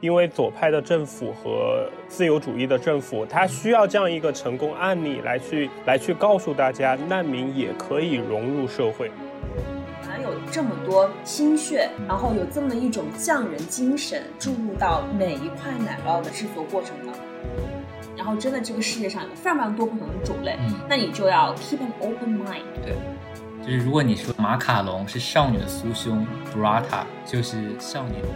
因为左派的政府和自由主义的政府，它需要这样一个成功案例来去来去告诉大家，难民也可以融入社会。有这么多心血，然后有这么一种匠人精神注入到每一块奶酪的制作过程当中，然后真的这个世界上有非常非常多不同的种类，那你就要 keep an open mind。对，就是如果你说马卡龙是少女的酥胸，burrata 就是少女的。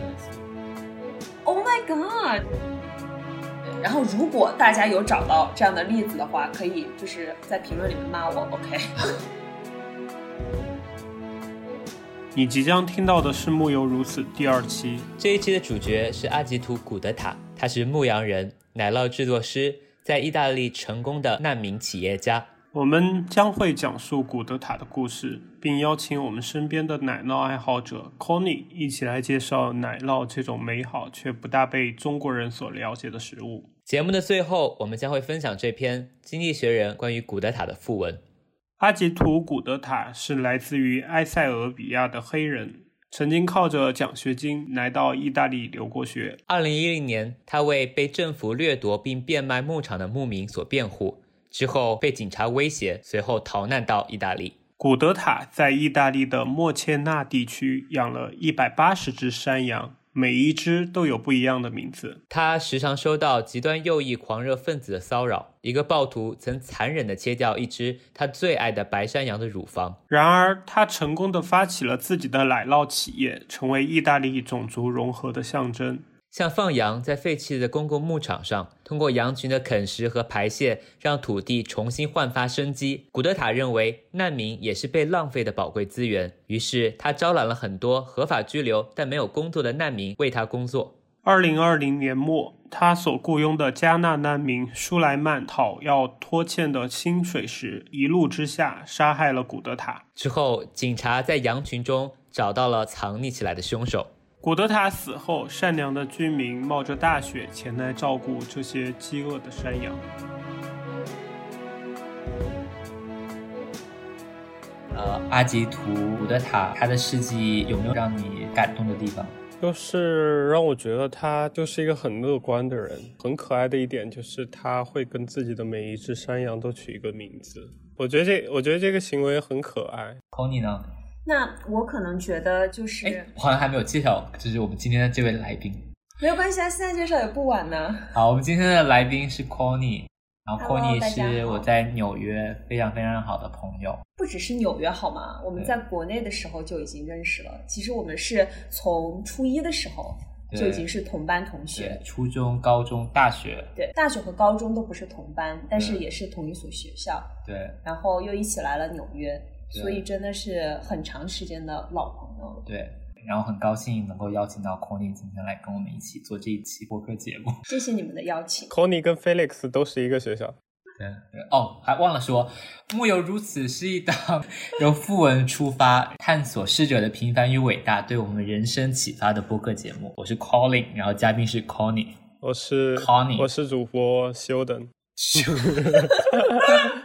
Oh my god！然后如果大家有找到这样的例子的话，可以就是在评论里面骂我，OK？你即将听到的是《木有如此》第二期。这一期的主角是阿吉图·古德塔，他是牧羊人、奶酪制作师，在意大利成功的难民企业家。我们将会讲述古德塔的故事，并邀请我们身边的奶酪爱好者 Conny 一起来介绍奶酪这种美好却不大被中国人所了解的食物。节目的最后，我们将会分享这篇《经济学人》关于古德塔的副文。阿吉图·古德塔是来自于埃塞俄比亚的黑人，曾经靠着奖学金来到意大利留过学。二零一零年，他为被政府掠夺并变卖牧场的牧民所辩护，之后被警察威胁，随后逃难到意大利。古德塔在意大利的莫切纳地区养了一百八十只山羊。每一只都有不一样的名字。他时常收到极端右翼狂热分子的骚扰。一个暴徒曾残忍地切掉一只他最爱的白山羊的乳房。然而，他成功地发起了自己的奶酪企业，成为意大利种族融合的象征。像放羊在废弃的公共牧场上，通过羊群的啃食和排泄，让土地重新焕发生机。古德塔认为，难民也是被浪费的宝贵资源，于是他招揽了很多合法居留但没有工作的难民为他工作。二零二零年末，他所雇佣的加纳难民舒莱曼讨要拖欠的薪水时，一怒之下杀害了古德塔。之后，警察在羊群中找到了藏匿起来的凶手。古德塔死后，善良的居民冒着大雪前来照顾这些饥饿的山羊。呃，阿吉图古德塔他的事迹有没有让你感动的地方？就是让我觉得他就是一个很乐观的人，很可爱的一点就是他会跟自己的每一只山羊都取一个名字。我觉得这，我觉得这个行为很可爱。Kony 呢？那我可能觉得就是，我好像还没有介绍，就是我们今天的这位来宾。没有关系啊，现在介绍也不晚呢。好，我们今天的来宾是 Conny，然后 Conny 是我在纽约非常非常好的朋友。不只是纽约好吗？我们在国内的时候就已经认识了。其实我们是从初一的时候就已经是同班同学，初中、高中、大学。对，大学和高中都不是同班，但是也是同一所学校。对，然后又一起来了纽约。所以真的是很长时间的老朋友。对，然后很高兴能够邀请到 Conny 今天来跟我们一起做这一期播客节目。谢谢你们的邀请。Conny 跟 Felix 都是一个学校。对对哦，还忘了说，《木有如此》是一档 由副文出发，探索逝者的平凡与伟大，对我们人生启发的播客节目。我是 Colin，然后嘉宾是 Conny。我是 Conny，我是主播 Sheldon。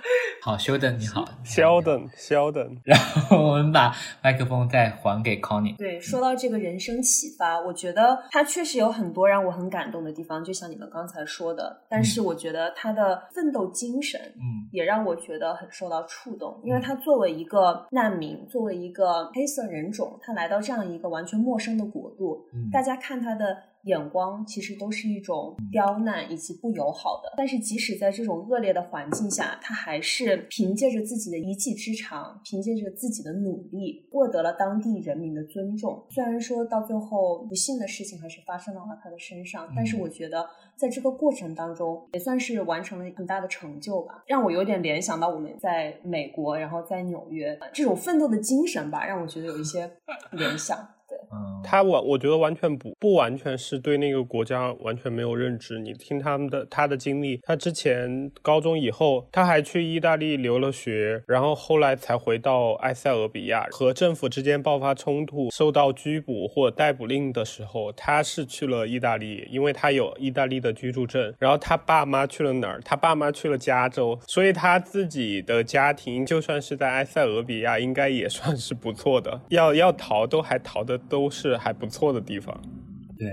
好，休等，你好，稍等，稍等。然后我们把麦克风再还给 Connie。对，说到这个人生启发，我觉得他确实有很多让我很感动的地方，就像你们刚才说的。但是我觉得他的奋斗精神，嗯，也让我觉得很受到触动。因为他作为一个难民，作为一个黑色人种，他来到这样一个完全陌生的国度，大家看他的。眼光其实都是一种刁难以及不友好的，但是即使在这种恶劣的环境下，他还是凭借着自己的一技之长，凭借着自己的努力，获得了当地人民的尊重。虽然说到最后不幸的事情还是发生到了他的身上，但是我觉得在这个过程当中也算是完成了很大的成就吧，让我有点联想到我们在美国，然后在纽约这种奋斗的精神吧，让我觉得有一些联想。他完，我觉得完全不不完全是对那个国家完全没有认知。你听他们的他的经历，他之前高中以后，他还去意大利留了学，然后后来才回到埃塞俄比亚，和政府之间爆发冲突，受到拘捕或逮捕令的时候，他是去了意大利，因为他有意大利的居住证。然后他爸妈去了哪儿？他爸妈去了加州，所以他自己的家庭就算是在埃塞俄比亚，应该也算是不错的。要要逃都还逃得。都都是还不错的地方。对，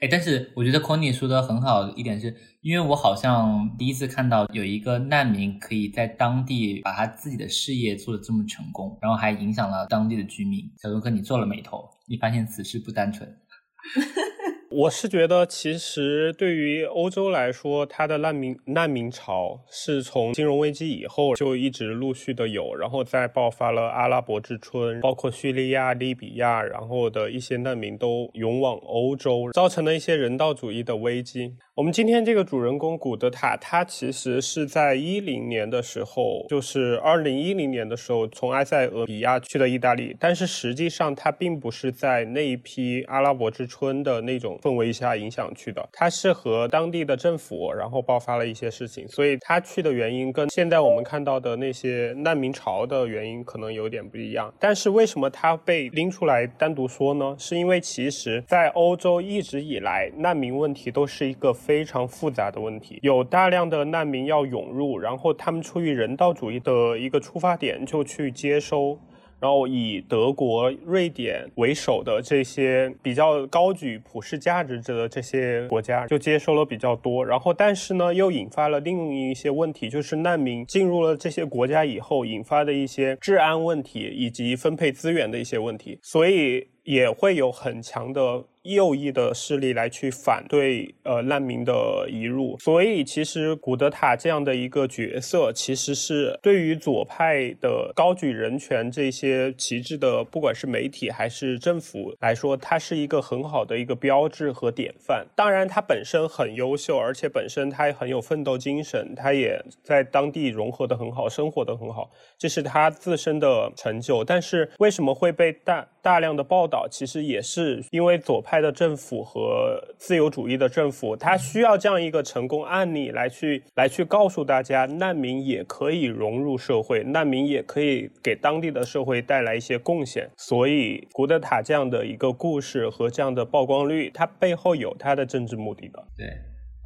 哎，但是我觉得 Conny 说的很好一点是，因为我好像第一次看到有一个难民可以在当地把他自己的事业做的这么成功，然后还影响了当地的居民。小哥哥，你做了美头，你发现此事不单纯。我是觉得，其实对于欧洲来说，它的难民难民潮是从金融危机以后就一直陆续的有，然后再爆发了阿拉伯之春，包括叙利亚、利比亚，然后的一些难民都涌往欧洲，造成了一些人道主义的危机。我们今天这个主人公古德塔，他其实是在一零年的时候，就是二零一零年的时候，从埃塞俄比亚去的意大利。但是实际上，他并不是在那一批阿拉伯之春的那种氛围下影响去的，他是和当地的政府，然后爆发了一些事情，所以他去的原因跟现在我们看到的那些难民潮的原因可能有点不一样。但是为什么他被拎出来单独说呢？是因为其实，在欧洲一直以来，难民问题都是一个。非常复杂的问题，有大量的难民要涌入，然后他们出于人道主义的一个出发点就去接收，然后以德国、瑞典为首的这些比较高举普世价值的这些国家就接收了比较多，然后但是呢又引发了另一些问题，就是难民进入了这些国家以后引发的一些治安问题以及分配资源的一些问题，所以也会有很强的。右翼的势力来去反对呃难民的移入，所以其实古德塔这样的一个角色，其实是对于左派的高举人权这些旗帜的，不管是媒体还是政府来说，它是一个很好的一个标志和典范。当然，他本身很优秀，而且本身他也很有奋斗精神，他也在当地融合的很好，生活的很好，这是他自身的成就。但是为什么会被大大量的报道？其实也是因为左派。派的政府和自由主义的政府，他需要这样一个成功案例来去来去告诉大家，难民也可以融入社会，难民也可以给当地的社会带来一些贡献。所以，古德塔这样的一个故事和这样的曝光率，它背后有它的政治目的的。对，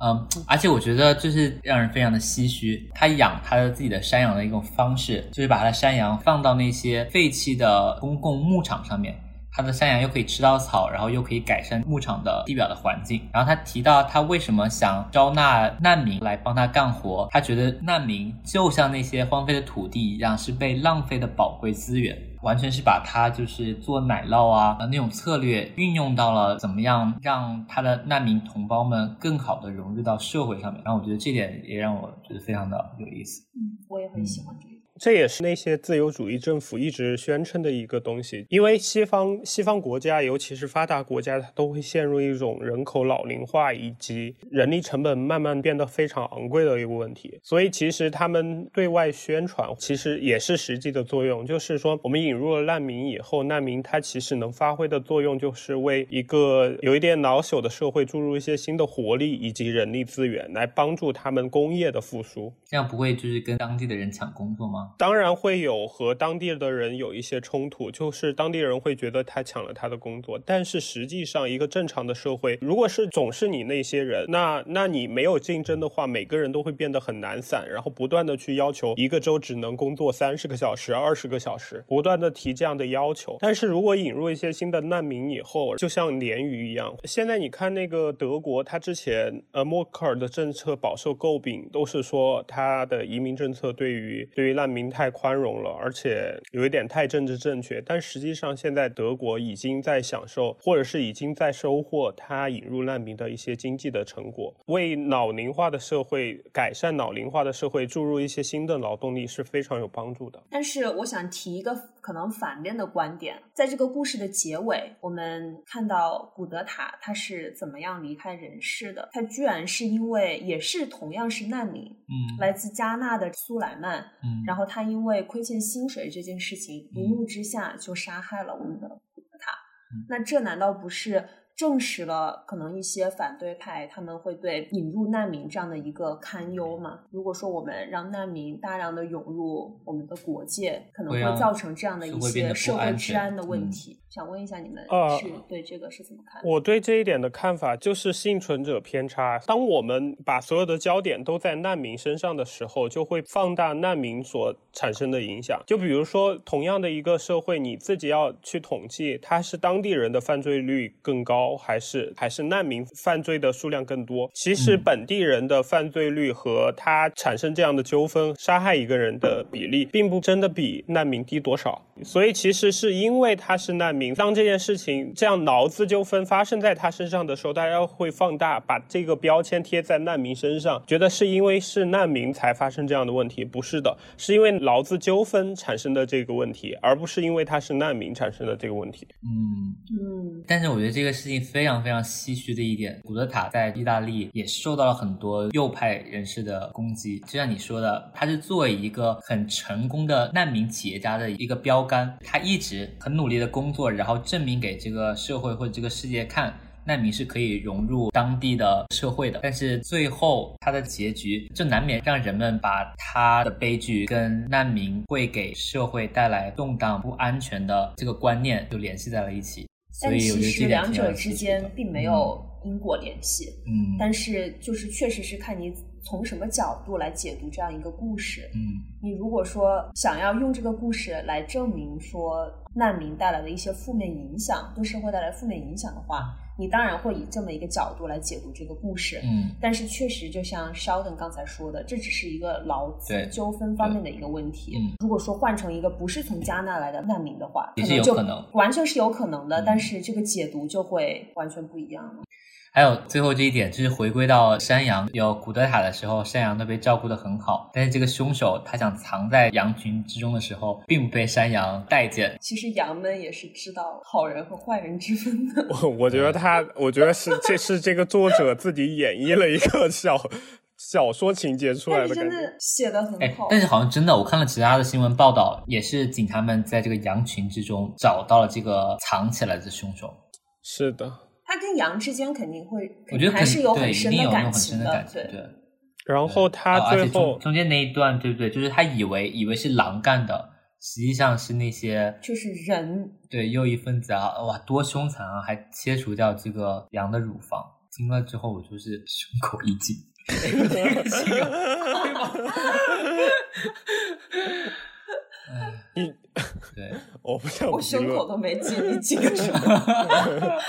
嗯，而且我觉得就是让人非常的唏嘘，他养他的自己的山羊的一种方式，就是把他的山羊放到那些废弃的公共牧场上面。他的山羊又可以吃到草，然后又可以改善牧场的地表的环境。然后他提到他为什么想招纳难民来帮他干活，他觉得难民就像那些荒废的土地一样，是被浪费的宝贵资源，完全是把他就是做奶酪啊那种策略运用到了怎么样让他的难民同胞们更好的融入到社会上面。然后我觉得这点也让我觉得非常的有意思。嗯，我也很喜欢这个。这也是那些自由主义政府一直宣称的一个东西，因为西方西方国家，尤其是发达国家，它都会陷入一种人口老龄化以及人力成本慢慢变得非常昂贵的一个问题。所以，其实他们对外宣传，其实也是实际的作用，就是说，我们引入了难民以后，难民他其实能发挥的作用，就是为一个有一点老朽的社会注入一些新的活力以及人力资源，来帮助他们工业的复苏。这样不会就是跟当地的人抢工作吗？当然会有和当地的人有一些冲突，就是当地人会觉得他抢了他的工作。但是实际上，一个正常的社会，如果是总是你那些人，那那你没有竞争的话，每个人都会变得很难散，然后不断的去要求一个周只能工作三十个小时、二十个小时，不断的提这样的要求。但是如果引入一些新的难民以后，就像鲶鱼一样，现在你看那个德国，他之前呃默克尔的政策饱受诟病，都是说他的移民政策对于对于难民太。宽容了，而且有一点太政治正确。但实际上，现在德国已经在享受，或者是已经在收获它引入难民的一些经济的成果，为老龄化的社会、改善老龄化的社会注入一些新的劳动力是非常有帮助的。但是，我想提一个可能反面的观点，在这个故事的结尾，我们看到古德塔他是怎么样离开人世的？他居然是因为也是同样是难民，嗯，来自加纳的苏莱曼，嗯，然后他因为亏欠薪水这件事情，一怒之下就杀害了我们的古德塔。那这难道不是？证实了可能一些反对派他们会对引入难民这样的一个堪忧嘛？如果说我们让难民大量的涌入我们的国界，可能会造成这样的一些社会治安的问题。想问一下你们是对这个是怎么看？我对这一点的看法就是幸存者偏差。当我们把所有的焦点都在难民身上的时候，就会放大难民所产生的影响。就比如说，同样的一个社会，你自己要去统计，它是当地人的犯罪率更高。高，还是还是难民犯罪的数量更多？其实本地人的犯罪率和他产生这样的纠纷、杀害一个人的比例，并不真的比难民低多少。所以其实是因为他是难民，当这件事情这样劳资纠纷发生在他身上的时候，大家会放大，把这个标签贴在难民身上，觉得是因为是难民才发生这样的问题，不是的，是因为劳资纠纷产生的这个问题，而不是因为他是难民产生的这个问题。嗯嗯。但是我觉得这个事情非常非常唏嘘的一点，古德塔在意大利也受到了很多右派人士的攻击，就像你说的，他是作为一个很成功的难民企业家的一个标。杆，他一直很努力的工作，然后证明给这个社会或者这个世界看，难民是可以融入当地的社会的。但是最后他的结局就难免让人们把他的悲剧跟难民会给社会带来动荡不安全的这个观念就联系在了一起。但其实两者之间并没有因果联系。嗯，但是就是确实是看你。从什么角度来解读这样一个故事？嗯，你如果说想要用这个故事来证明说难民带来的一些负面影响，对社会带来负面影响的话，你当然会以这么一个角度来解读这个故事。嗯，但是确实就像 Sheldon 刚才说的，这只是一个劳资纠纷方面的一个问题。嗯，如果说换成一个不是从加纳来的难民的话，也是有可能，完全是有可能的。但是这个解读就会完全不一样了。还有最后这一点，就是回归到山羊有古德塔的时候，山羊都被照顾的很好。但是这个凶手他想藏在羊群之中的时候，并不被山羊待见。其实羊们也是知道好人和坏人之分的。我 我觉得他，我觉得是这是这个作者自己演绎了一个小小说情节出来的感觉，写的很好。但是好像真的，我看了其他的新闻报道，也是警察们在这个羊群之中找到了这个藏起来的凶手。是的。他跟羊之间肯定会，我觉得还是有很深的感情的，对对。然后他最后中间那一段，对不对？就是他以为以为是狼干的，实际上是那些就是人，对右翼分子啊，哇，多凶残啊！还切除掉这个羊的乳房，听了之后我就是胸口一紧。你对，我不想，我胸口都没紧，你紧个什么？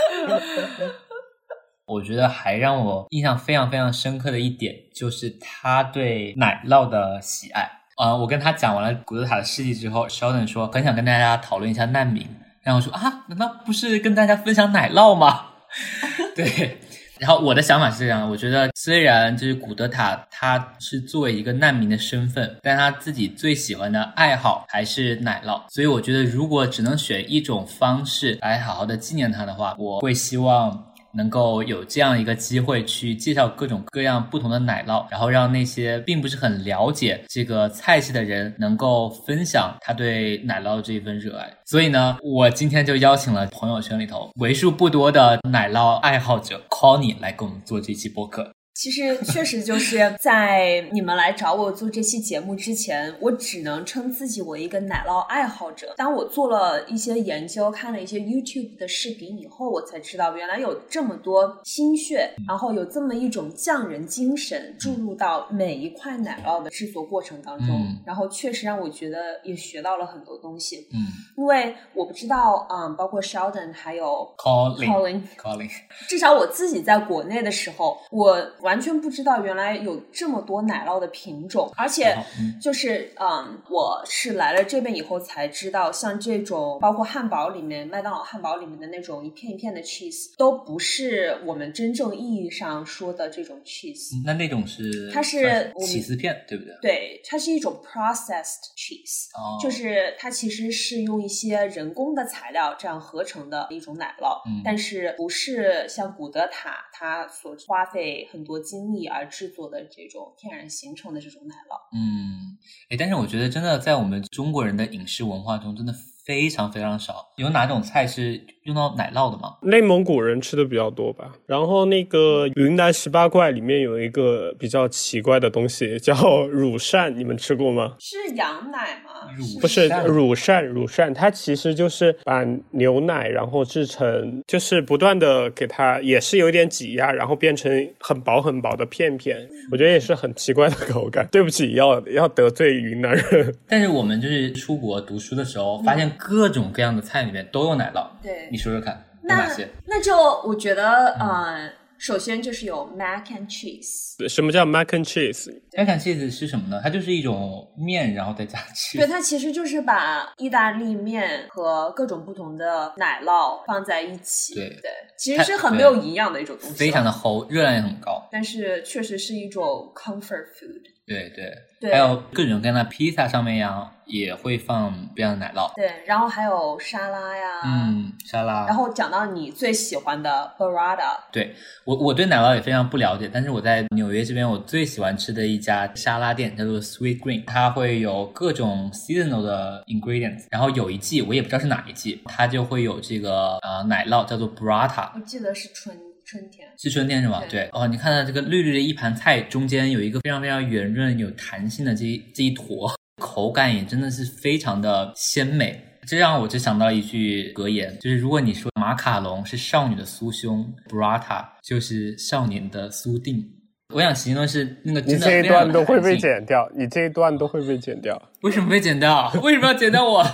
我觉得还让我印象非常非常深刻的一点，就是他对奶酪的喜爱。啊，我跟他讲完了古德塔的事迹之后，Sheldon 说很想跟大家讨论一下难民，然后说啊，难道不是跟大家分享奶酪吗？对。然后我的想法是这样的，我觉得虽然就是古德塔他是作为一个难民的身份，但他自己最喜欢的爱好还是奶酪，所以我觉得如果只能选一种方式来好好的纪念他的话，我会希望。能够有这样一个机会去介绍各种各样不同的奶酪，然后让那些并不是很了解这个菜系的人能够分享他对奶酪的这一份热爱。所以呢，我今天就邀请了朋友圈里头为数不多的奶酪爱好者 Conny 来给我们做这期播客。其实确实就是在你们来找我做这期节目之前，我只能称自己为一个奶酪爱好者。当我做了一些研究，看了一些 YouTube 的视频以后，我才知道原来有这么多心血，然后有这么一种匠人精神注入到每一块奶酪的制作过程当中。然后确实让我觉得也学到了很多东西。嗯，因为我不知道，嗯，包括 Sheldon 还有 Colin，Colin，至少我自己在国内的时候，我。完全不知道原来有这么多奶酪的品种，而且就是嗯，我是来了这边以后才知道，像这种包括汉堡里面麦当劳汉堡里面的那种一片一片的 cheese，都不是我们真正意义上说的这种 cheese。那那种是它是起司片，对不对？对，它是一种 processed cheese，就是它其实是用一些人工的材料这样合成的一种奶酪，但是不是像古德塔它所花费很多。精力而制作的这种天然形成的这种奶酪，嗯，哎，但是我觉得真的在我们中国人的饮食文化中，真的非常非常少。有哪种菜是？用到奶酪的吗？内蒙古人吃的比较多吧。然后那个云南十八怪里面有一个比较奇怪的东西，叫乳扇，你们吃过吗？是羊奶吗？乳不是乳扇，乳扇它其实就是把牛奶，然后制成，就是不断的给它，也是有点挤压，然后变成很薄很薄的片片。我觉得也是很奇怪的口感。对不起，要要得罪云南人。但是我们就是出国读书的时候，发现各种各样的菜里面都有奶酪。对。你说说看，哪些？那就我觉得，嗯。首先就是有 mac and cheese。什么叫 mac and cheese？mac and cheese 是什么呢？它就是一种面，然后再加 cheese。对，它其实就是把意大利面和各种不同的奶酪放在一起。对对，其实是很没有营养的一种东西，非常的齁，热量也很高。但是确实是一种 comfort food。对对，还有各种各样的披萨上面呀，也会放不一样的奶酪。对，然后还有沙拉呀，嗯，沙拉。然后讲到你最喜欢的 burrata，对我我对奶酪也非常不了解，但是我在纽约这边，我最喜欢吃的一家沙拉店叫做 Sweet Green，它会有各种 seasonal 的 ingredients，然后有一季我也不知道是哪一季，它就会有这个呃奶酪叫做 burrata，我记得是春。春天是春天是吗？对哦，你看到这个绿绿的一盘菜中间有一个非常非常圆润、有弹性的这一这一坨，口感也真的是非常的鲜美。这让我就想到一句格言，就是如果你说马卡龙是少女的酥胸，burrata 就是少年的酥定。我想形容是那个你这一段都会被剪掉，你这一段都会被剪掉。为什么被剪掉？为什么要剪掉我？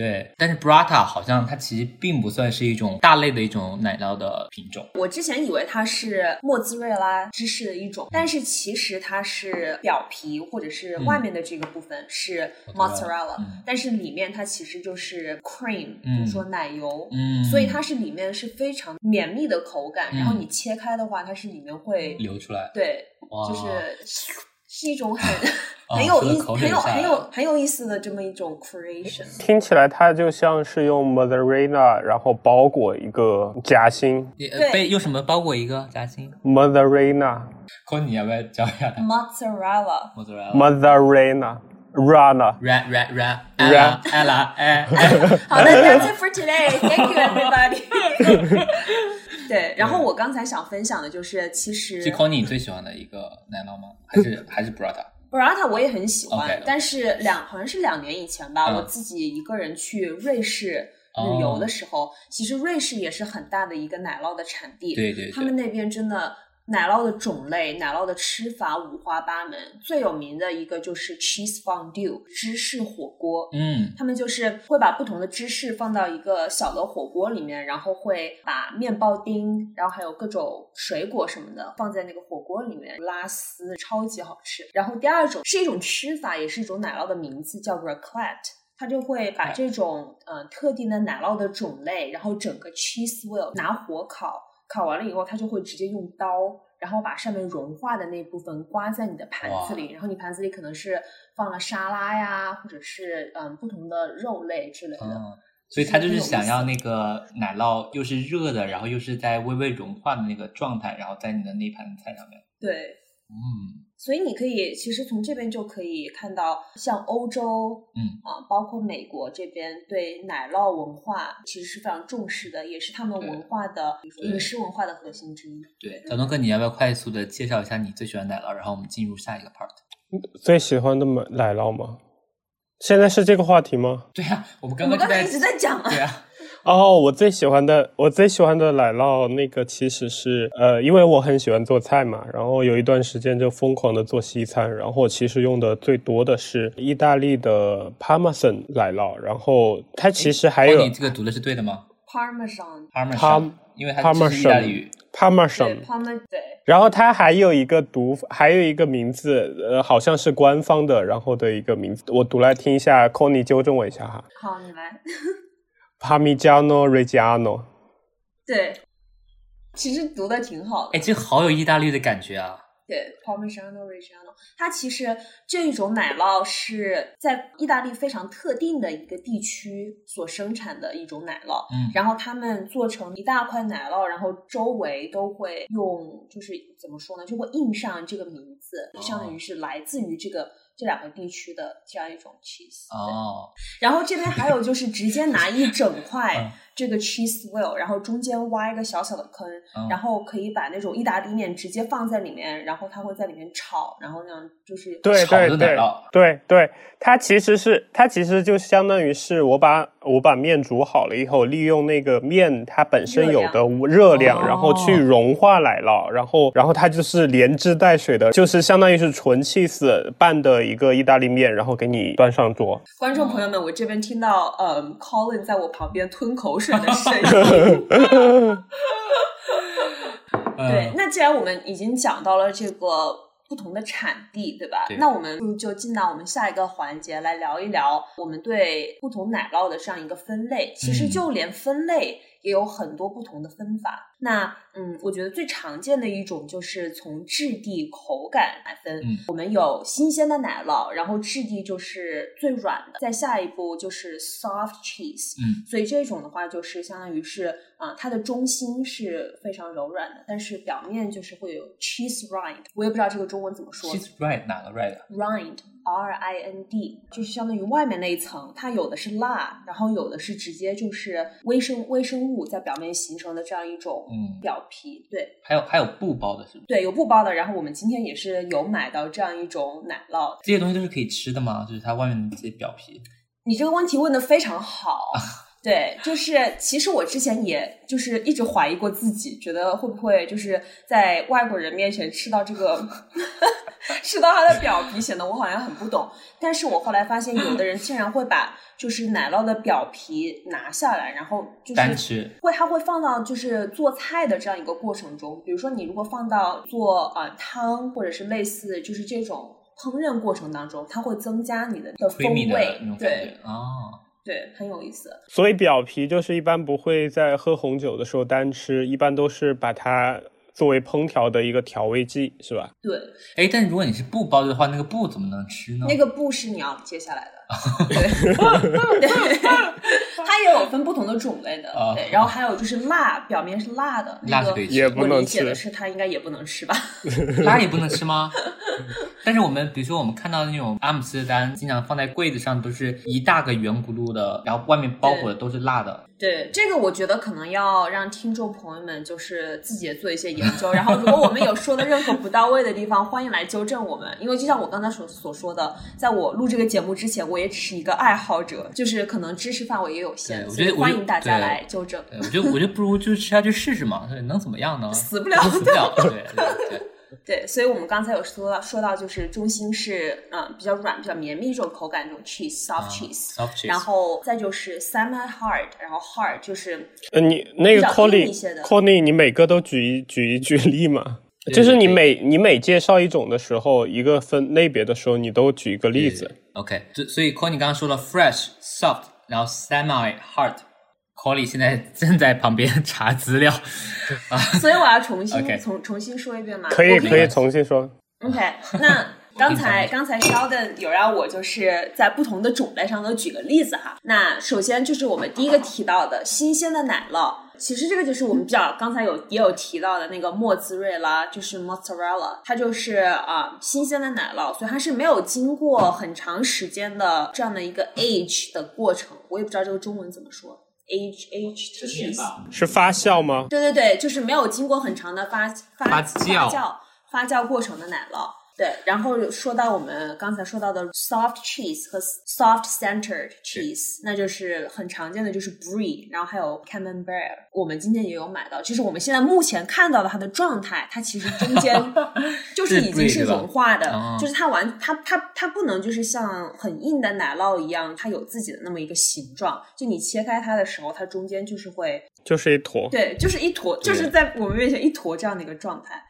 对，但是 Burrata 好像它其实并不算是一种大类的一种奶酪的品种。我之前以为它是莫兹瑞拉芝士的一种，但是其实它是表皮或者是外面的这个部分是 Mozzarella，但是里面它其实就是 cream，就是说奶油，嗯，所以它是里面是非常绵密的口感，然后你切开的话，它是里面会流出来，对，就是是一种很。很有意，很有很有很有意思的这么一种 creation。听起来它就像是用 mozzarella，然后包裹一个夹心。被用什么包裹一个夹心？mozzarella。可你要不要教一下？mozzarella。mozzarella。Rana。Ra ra ra。Ra ella eh。好的，That's it for today. Thank you, everybody. 对，然后我刚才想分享的就是，其实。是 Conny 最喜欢的一个奶酪吗？还是 还是 Brata？Brata 我也很喜欢，但是两好像是两年以前吧，我自己一个人去瑞士旅游的时候，其实瑞士也是很大的一个奶酪的产地，对对，他们那边真的。奶酪的种类，奶酪的吃法五花八门。最有名的一个就是 cheese fondue 芝士火锅。嗯，他们就是会把不同的芝士放到一个小的火锅里面，然后会把面包丁，然后还有各种水果什么的放在那个火锅里面拉丝，超级好吃。然后第二种是一种吃法，也是一种奶酪的名字，叫 raclette。它就会把这种呃特定的奶酪的种类，然后整个 cheese wheel 拿火烤。烤完了以后，它就会直接用刀，然后把上面融化的那部分刮在你的盘子里，然后你盘子里可能是放了沙拉呀，或者是嗯不同的肉类之类的。嗯，所以他就是想要那个奶酪又是热的，然后又是在微微融化的那个状态，然后在你的那盘菜上面。对，嗯。所以你可以其实从这边就可以看到，像欧洲，嗯啊，包括美国这边对奶酪文化其实是非常重视的，也是他们文化的饮食文化的核心之一。对，小东哥，你要不要快速的介绍一下你最喜欢奶酪，然后我们进入下一个 part？最喜欢的奶奶酪吗？现在是这个话题吗？对呀，我们刚刚一直在讲啊。对啊。哦，我最喜欢的，我最喜欢的奶酪，那个其实是，呃，因为我很喜欢做菜嘛，然后有一段时间就疯狂的做西餐，然后其实用的最多的是意大利的 Parmesan 奶酪，然后它其实还有，你这个读的是对的吗？Parmesan，Parmesan，因为它是意大利语，Parmesan，对，然后它还有一个读，还有一个名字，呃，好像是官方的，然后的一个名字，我读来听一下，Conny 纠正我一下哈。好，你来。Parmigiano Reggiano，对，其实读的挺好的。哎，这好有意大利的感觉啊！对，Parmigiano Reggiano，它其实这种奶酪是在意大利非常特定的一个地区所生产的一种奶酪。嗯，然后他们做成一大块奶酪，然后周围都会用，就是怎么说呢，就会印上这个名字，就相当于是来自于这个。这两个地区的这样一种 cheese 哦，然后这边还有就是直接拿一整 块这个 cheese wheel，然后中间挖一个小小的坑，然后可以把那种意大利面直接放在里面，然后它会在里面炒，然后那样就是对对对对对，它其实是它其实就相当于是我把我把面煮好了以后，利用那个面它本身有的热量，然后去融化奶酪，然后然后它就是连汁带水的，就是相当于是纯 cheese 拌的。一个意大利面，然后给你端上桌。观众朋友们，我这边听到，呃，Colin 在我旁边吞口。水的声音。对，那既然我们已经讲到了这个不同的产地，对吧？那我们就进到我们下一个环节来聊一聊我们对不同奶酪的这样一个分类。其实就连分类。也有很多不同的分法。那嗯，我觉得最常见的一种就是从质地、口感来分。嗯，我们有新鲜的奶酪，然后质地就是最软的。再下一步就是 soft cheese。嗯，所以这种的话就是相当于是啊，它的中心是非常柔软的，但是表面就是会有 cheese rind。我也不知道这个中文怎么说。cheese rind 哪个 rind？rind。R I N D 就是相当于外面那一层，它有的是蜡，然后有的是直接就是微生微生物在表面形成的这样一种表皮。对，还有还有布包的是吗？对，有布包的。然后我们今天也是有买到这样一种奶酪。这些东西都是可以吃的吗？就是它外面的这些表皮？你这个问题问的非常好。对，就是其实我之前也就是一直怀疑过自己，觉得会不会就是在外国人面前吃到这个。吃到它的表皮，显得我好像很不懂。但是我后来发现，有的人竟然会把就是奶酪的表皮拿下来，然后就是吃，会它会放到就是做菜的这样一个过程中。比如说，你如果放到做呃汤或者是类似就是这种烹饪过程当中，它会增加你的的风味。对，哦，对，很有意思。所以表皮就是一般不会在喝红酒的时候单吃，一般都是把它。作为烹调的一个调味剂是吧？对。哎，但如果你是布包的话，那个布怎么能吃呢？那个布是你要切下来的。对，它也有分不同的种类的。对，然后还有就是辣，表面是辣的，辣是可以吃。我理解的是它应该也不能吃吧？辣也不能吃吗？但是我们比如说我们看到的那种阿姆斯特丹，经常放在柜子上都是一大个圆咕噜的，然后外面包裹的都是辣的。对，这个我觉得可能要让听众朋友们就是自己也做一些研究。然后如果我们有说的任何不到位的地方，欢迎来纠正我们。因为就像我刚才所所说的，在我录这个节目之前，我也只是一个爱好者，就是可能知识范围也有限，所以欢迎大家来纠正。我觉得，我觉得不如就吃下去试试嘛，能怎么样呢？死不了，死不了。对对对。对，所以我们刚才有说到，说到就是中心是嗯比较软、比较绵密这种口感，这种 cheese，soft cheese，然后再就是 semi hard，然后 hard 就是呃你那个 c o l l y c o l l y 你每个都举一举一举例嘛，就是你每你每介绍一种的时候，一个分类别的时候，你都举一个例子。OK，所所以 c o l l y 刚刚说了 fresh，soft，然后 semi-hard，Colly 现在正在旁边 查资料啊，所以我要重新重重新说一遍吗？可以可以重新说。OK，那刚才刚才 Sheldon 有让我就是在不同的种类上都举个例子哈。那首先就是我们第一个提到的新鲜的奶酪，其实这个就是我们比较刚才有也有提到的那个莫兹瑞拉，就是 Mozzarella，它就是啊新鲜的奶酪，所以它是没有经过很长时间的这样的一个 age 的过程。我也不知道这个中文怎么说。H H T 是发酵吗？对对对，就是没有经过很长的发发发酵发酵过程的奶酪。对，然后说到我们刚才说到的 soft cheese 和 soft centered cheese，那就是很常见的就是 brie，然后还有 camembert。我们今天也有买到，就是我们现在目前看到的它的状态，它其实中间 就是已经是融化的，就是它完它它它不能就是像很硬的奶酪一样，它有自己的那么一个形状。就你切开它的时候，它中间就是会就是一坨，对，就是一坨，就是在我们面前一坨这样的一个状态。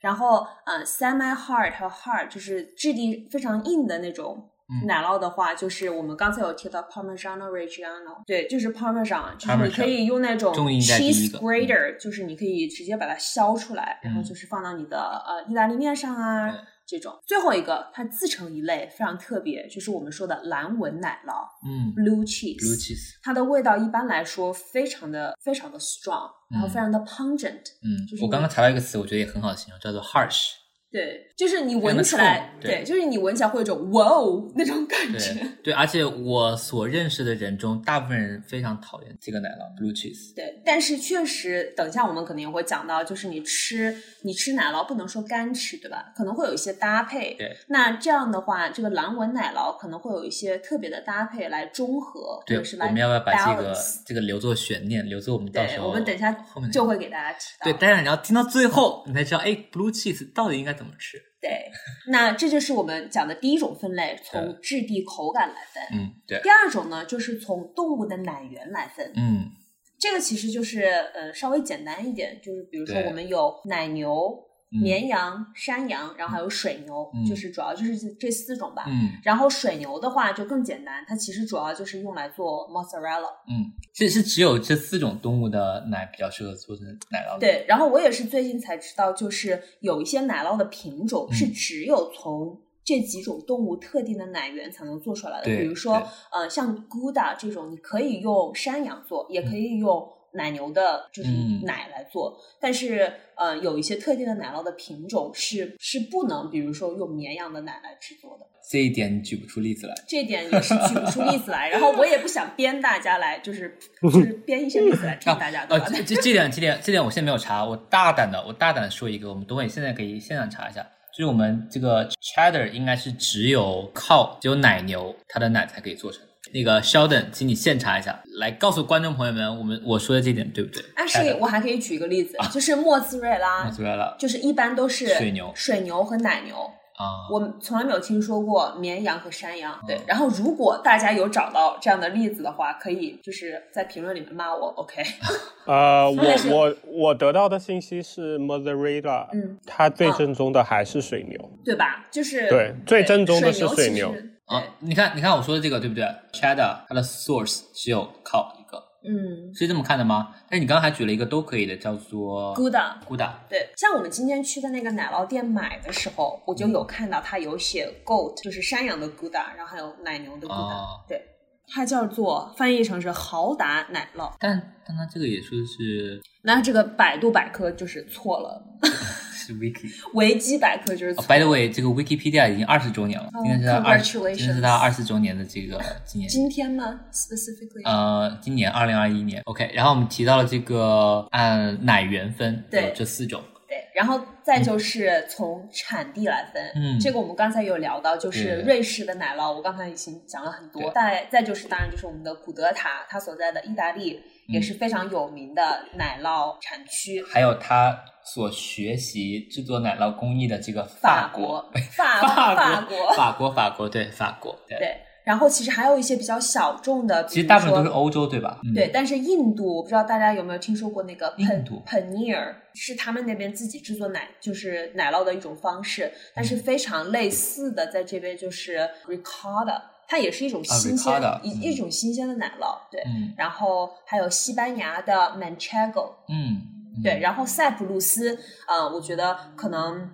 然后，呃，semi hard 和 hard 就是质地非常硬的那种奶酪的话，就是我们刚才有提到 Parmigiano Reggiano，对，就是 Parmesan，就是你可以用那种 cheese grater，就是你可以直接把它削出来，然后就是放到你的呃意大利面上啊。这种最后一个，它自成一类，非常特别，就是我们说的蓝纹奶酪，嗯，blue cheese，blue cheese，它的味道一般来说非常的非常的 strong，然后非常的 pungent，嗯，就是我刚刚查到一个词，我觉得也很好形容，叫做 harsh。对，就是你闻起来，对，就是你闻起来会有种哇哦那种感觉。对，而且我所认识的人中，大部分人非常讨厌这个奶酪 blue cheese。对，但是确实，等一下我们可能也会讲到，就是你吃你吃奶酪不能说干吃，对吧？可能会有一些搭配。对，那这样的话，这个蓝纹奶酪可能会有一些特别的搭配来中和，对，是我们要不要把这个这个留作悬念，留作我们到时候？我们等一下后面就会给大家提到。对，当然你要听到最后，你才知道，哎，blue cheese 到底应该怎么吃。对，那这就是我们讲的第一种分类，从质地、口感来分。嗯，对。第二种呢，就是从动物的奶源来分。嗯，这个其实就是呃稍微简单一点，就是比如说我们有奶牛。绵羊、山羊，然后还有水牛，就是主要就是这四种吧。嗯，然后水牛的话就更简单，它其实主要就是用来做 mozzarella。嗯，这是只有这四种动物的奶比较适合做成奶酪。对，然后我也是最近才知道，就是有一些奶酪的品种是只有从这几种动物特定的奶源才能做出来的。比如说，呃，像 Gouda 这种，你可以用山羊做，也可以用。奶牛的就是奶来做，但是呃，有一些特定的奶酪的品种是是不能，比如说用绵羊的奶来制作的。这一点举不出例子来，这一点也是举不出例子来。然后我也不想编大家来，就是 就是编一些例子来骗大家。呃，这这点这点这点我现在没有查，我大胆的我大胆的说一个，我们等会现在可以现场查一下，就是我们这个 cheddar 应该是只有靠只有奶牛它的奶才可以做成。那个 Sheldon，请你现查一下，来告诉观众朋友们，我们我说的这点对不对？啊，是，我还可以举一个例子，就是莫兹瑞拉，莫兹瑞拉，就是一般都是水牛、水牛和奶牛啊，我从来没有听说过绵羊和山羊。对，然后如果大家有找到这样的例子的话，可以就是在评论里面骂我，OK？呃，我我我得到的信息是 mozzarella，嗯，它最正宗的还是水牛，对吧？就是对，最正宗的是水牛。啊，你看，你看我说的这个对不对？Cheddar 它的 source 只有靠一个，嗯，是这么看的吗？但是你刚刚还举了一个都可以的，叫做 Gouda，Gouda。对，像我们今天去的那个奶酪店买的时候，我就有看到它有写 Goat，就是山羊的 Gouda，然后还有奶牛的 Gouda。对，它叫做翻译成是豪达奶酪。但但它这个也说的是，那这个百度百科就是错了。是 Wiki，维基百科就是。By the way，这个 Wikipedia 已经二十周年了，今天是它二，今天是它二十周年的这个纪念。今天吗？Specifically？呃，今年二零二一年。OK，然后我们提到了这个按奶源分，对，这四种。对，然后再就是从产地来分，嗯，这个我们刚才有聊到，就是瑞士的奶酪，我刚才已经讲了很多。再再就是当然就是我们的古德塔，它所在的意大利也是非常有名的奶酪产区，还有他。所学习制作奶酪工艺的这个法国，法法国，法国，法国，对，法国，对。然后其实还有一些比较小众的，其实大部分都是欧洲，对吧？对，但是印度，我不知道大家有没有听说过那个印度 paneer，是他们那边自己制作奶，就是奶酪的一种方式，但是非常类似的，在这边就是 ricotta，它也是一种新鲜一一种新鲜的奶酪，对。然后还有西班牙的 manchego，嗯。对，然后塞浦路斯，呃，我觉得可能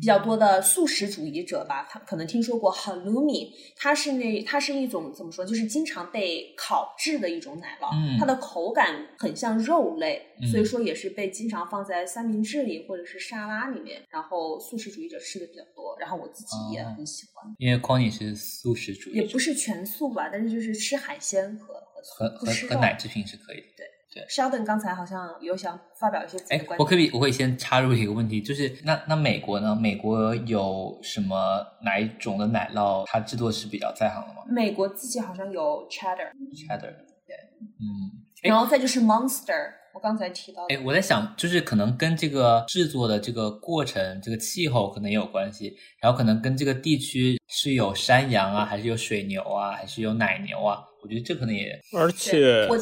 比较多的素食主义者吧，他可能听说过 halloumi，它是那它是一种怎么说，就是经常被烤制的一种奶酪，它的口感很像肉类，所以说也是被经常放在三明治里或者是沙拉里面，然后素食主义者吃的比较多，然后我自己也很喜欢，因为 Conny 是素食主义，也不是全素吧，但是就是吃海鲜和和和和奶制品是可以的，对。Sheldon 刚才好像有想发表一些自己的观点，我可以我会先插入一个问题，就是那那美国呢？美国有什么哪一种的奶酪，它制作是比较在行的吗？美国自己好像有 Cheddar，Cheddar，对，嗯，然后再就是 Monster，我刚才提到，哎，我在想，就是可能跟这个制作的这个过程、这个气候可能也有关系，然后可能跟这个地区是有山羊啊，还是有水牛啊，还是有奶牛啊？我觉得这可能也，而且我。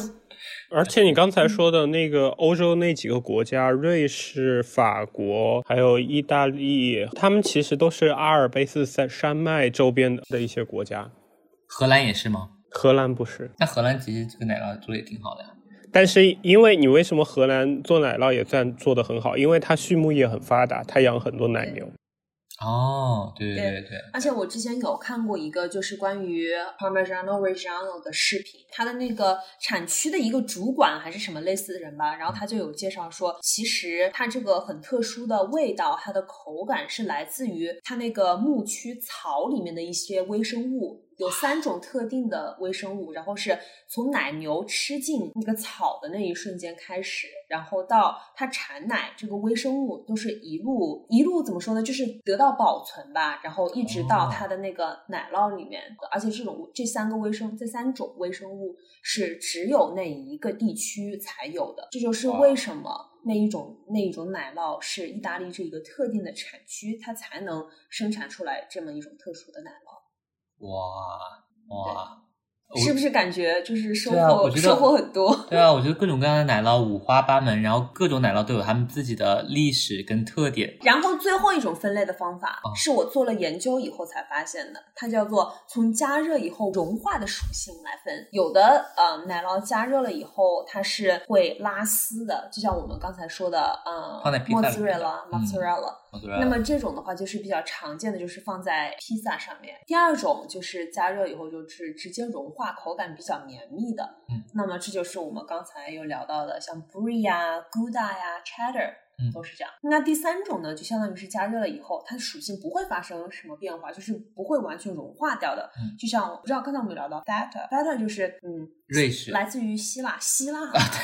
而且你刚才说的那个欧洲那几个国家，瑞士、法国还有意大利，他们其实都是阿尔卑斯山山脉周边的一些国家。荷兰也是吗？荷兰不是。那荷兰其实这个奶酪做的也挺好的呀。但是因为你为什么荷兰做奶酪也算做的很好？因为它畜牧业很发达，它养很多奶牛。哦，对对对对，而且我之前有看过一个就是关于 Parmigiano Reggiano 的视频，它的那个产区的一个主管还是什么类似的人吧，然后他就有介绍说，其实它这个很特殊的味道，它的口感是来自于它那个牧区草里面的一些微生物。有三种特定的微生物，然后是从奶牛吃进那个草的那一瞬间开始，然后到它产奶，这个微生物都是一路一路怎么说呢？就是得到保存吧，然后一直到它的那个奶酪里面。而且这种这三个微生这三种微生物是只有那一个地区才有的。这就是为什么那一种那一种奶酪是意大利这一个特定的产区，它才能生产出来这么一种特殊的奶酪。哇哇是不是感觉就是收获收获很多？对啊，我觉得各种各样的奶酪五花八门，然后各种奶酪都有他们自己的历史跟特点。然后最后一种分类的方法是我做了研究以后才发现的，它叫做从加热以后融化的属性来分。有的呃奶酪加热了以后它是会拉丝的，就像我们刚才说的呃莫兹瑞拉、莫兹瑞拉。那么这种的话就是比较常见的，就是放在披萨上面。第二种就是加热以后就是直接融化，口感比较绵密的。嗯，那么这就是我们刚才有聊到的，像 Brie 呀、Gouda 呀、Cheddar。嗯，都是这样。那第三种呢，就相当于是加热了以后，它的属性不会发生什么变化，就是不会完全融化掉的。嗯，就像不知道刚才我们聊到 beta，beta 就是嗯，瑞士，来自于希腊，希腊。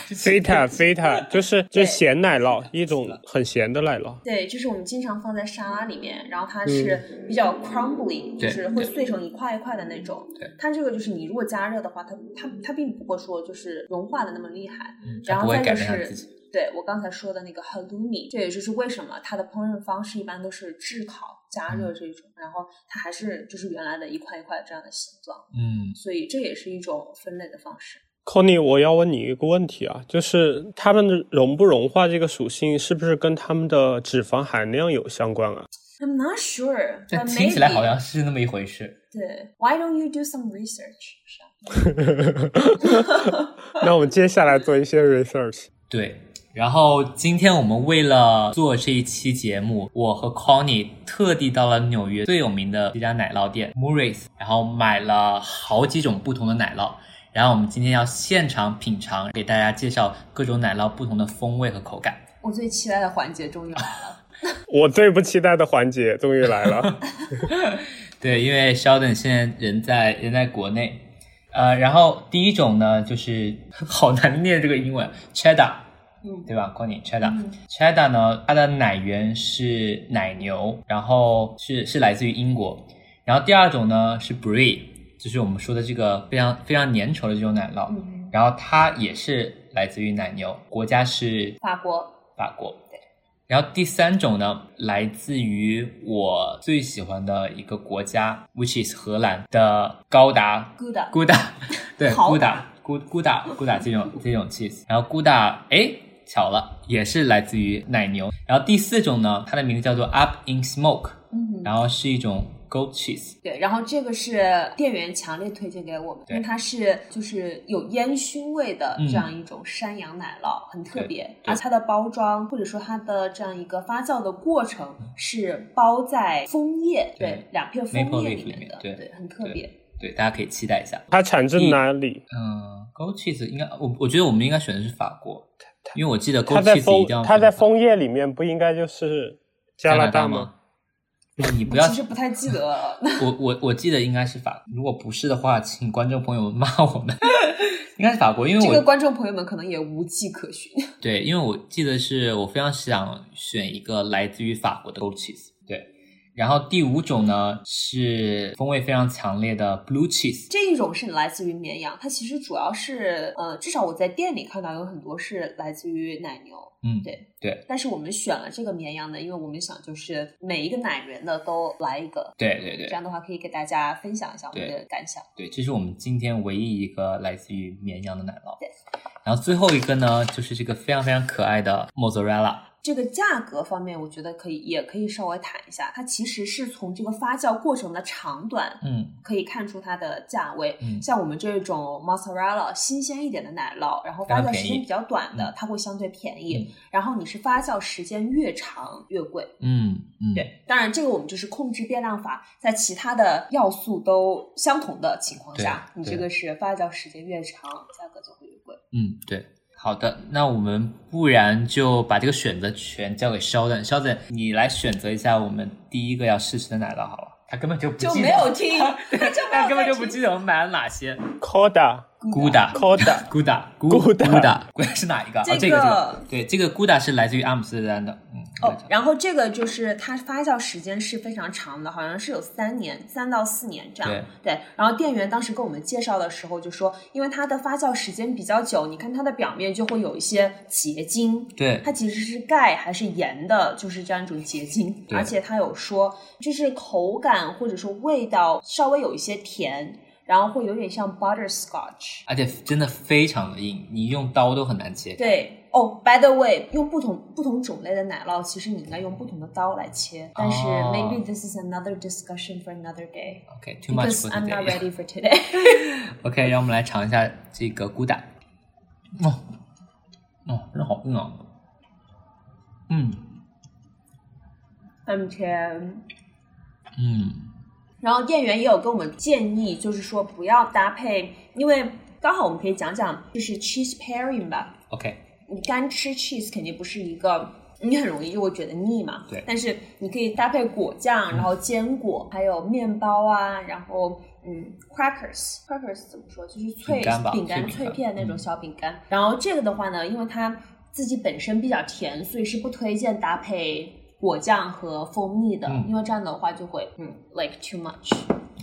feta，feta 就是就是咸奶酪，一种很咸的奶酪。对，就是我们经常放在沙拉里面，然后它是比较 crumbly，就是会碎成一块一块的那种。对，它这个就是你如果加热的话，它它它并不会说就是融化的那么厉害。嗯，然后再就是。对我刚才说的那个 halloumi，这也就是为什么它的烹饪方式一般都是炙烤、加热这种，然后它还是就是原来的一块一块这样的形状。嗯，所以这也是一种分类的方式。Conny，我要问你一个问题啊，就是它们的融不融化这个属性是不是跟它们的脂肪含量有相关啊？I'm not sure。这听起来好像是那么一回事。对，Why don't you do some research？那我们接下来做一些 research。对。然后今天我们为了做这一期节目，我和 Connie 特地到了纽约最有名的一家奶酪店 Murray's，然后买了好几种不同的奶酪。然后我们今天要现场品尝，给大家介绍各种奶酪不同的风味和口感。我最期待的环节终于来了。我最不期待的环节终于来了。对，因为 Sheldon 现在人在人在国内，呃，然后第一种呢就是好难念这个英文 Cheddar。嗯，对吧？Connie cheddar，cheddar 呢，它的奶源是奶牛，然后是是来自于英国。然后第二种呢是 brie，就是我们说的这个非常非常粘稠的这种奶酪。嗯，然后它也是来自于奶牛，国家是法国。法国。对。然后第三种呢，来自于我最喜欢的一个国家，which is 荷兰的高达。Gouda，Gouda，对，Gouda，Gouda，Gouda 这种这种 cheese。然后 Gouda，哎。巧了，也是来自于奶牛。然后第四种呢，它的名字叫做 Up in Smoke，嗯，然后是一种 goat cheese。对，然后这个是店员强烈推荐给我们，因为它是就是有烟熏味的这样一种山羊奶酪，很特别。而它的包装或者说它的这样一个发酵的过程是包在枫叶，对，两片枫叶里面的，对，很特别。对，大家可以期待一下。它产自哪里？嗯，goat cheese 应该我我觉得我们应该选的是法国。因为我记得枸杞子一定要它在枫叶里面不应该就是加拿大吗？你不要，其实不太记得。我我我记得应该是法，如果不是的话，请观众朋友们骂我们。应该是法国，因为这个观众朋友们可能也无迹可寻。对，因为我记得是我非常想选一个来自于法国的枸杞子。对。然后第五种呢是风味非常强烈的 blue cheese，这一种是来自于绵羊，它其实主要是呃，至少我在店里看到有很多是来自于奶牛，嗯，对对。但是我们选了这个绵羊呢，因为我们想就是每一个奶源的都来一个，对对对，这样的话可以给大家分享一下我们的感想。对，这是我们今天唯一一个来自于绵羊的奶酪。对，然后最后一个呢就是这个非常非常可爱的 mozzarella。这个价格方面，我觉得可以，也可以稍微谈一下。它其实是从这个发酵过程的长短，嗯，可以看出它的价位。嗯，像我们这种 mozzarella 新鲜一点的奶酪，然后发酵时间比较短的，它会相对便宜。然后你是发酵时间越长越贵。嗯嗯，对。当然，这个我们就是控制变量法，在其他的要素都相同的情况下，你这个是发酵时间越长，价格就会越贵。嗯，对。好的，那我们不然就把这个选择权交给肖等，肖等你来选择一下我们第一个要试吃的奶酪好了。他根本就不就没有听，他根本就不记得我们买了哪些。Coda。Gouda，Gouda，Gouda，Gouda，是哪一个？这个对，这个 Gouda 是来自于阿姆斯特丹的，嗯。哦，然后这个就是它发酵时间是非常长的，好像是有三年，三到四年这样。对对。然后店员当时跟我们介绍的时候就说，因为它的发酵时间比较久，你看它的表面就会有一些结晶。对。它其实是钙还是盐的，就是这样一种结晶。而且它有说，就是口感或者说味道稍微有一些甜。然后会有点像 butterscotch，而且真的非常的硬，你用刀都很难切。对，哦，by the way，用不同不同种类的奶酪，其实你应该用不同的刀来切。但是 maybe this is another discussion for another day. OK，too much Because for I'm not ready for today. OK，让我们来尝一下这个咕达。哦，哦，真的好硬啊！嗯很甜。嗯，然后店员也有跟我们建议，就是说不要搭配，因为刚好我们可以讲讲，就是 cheese pairing 吧。OK，你干吃 cheese 肯定不是一个，你很容易就会觉得腻嘛。对但是你可以搭配果酱，然后坚果，还有面包啊，然后嗯，crackers，crackers 怎么说？就是脆饼干吧饼干脆片那种嗯小饼干。然后这个的话呢，因为它自己本身比较甜，所以是不推荐搭配果酱和蜂蜜的，嗯因为这样的话就会嗯 like too much。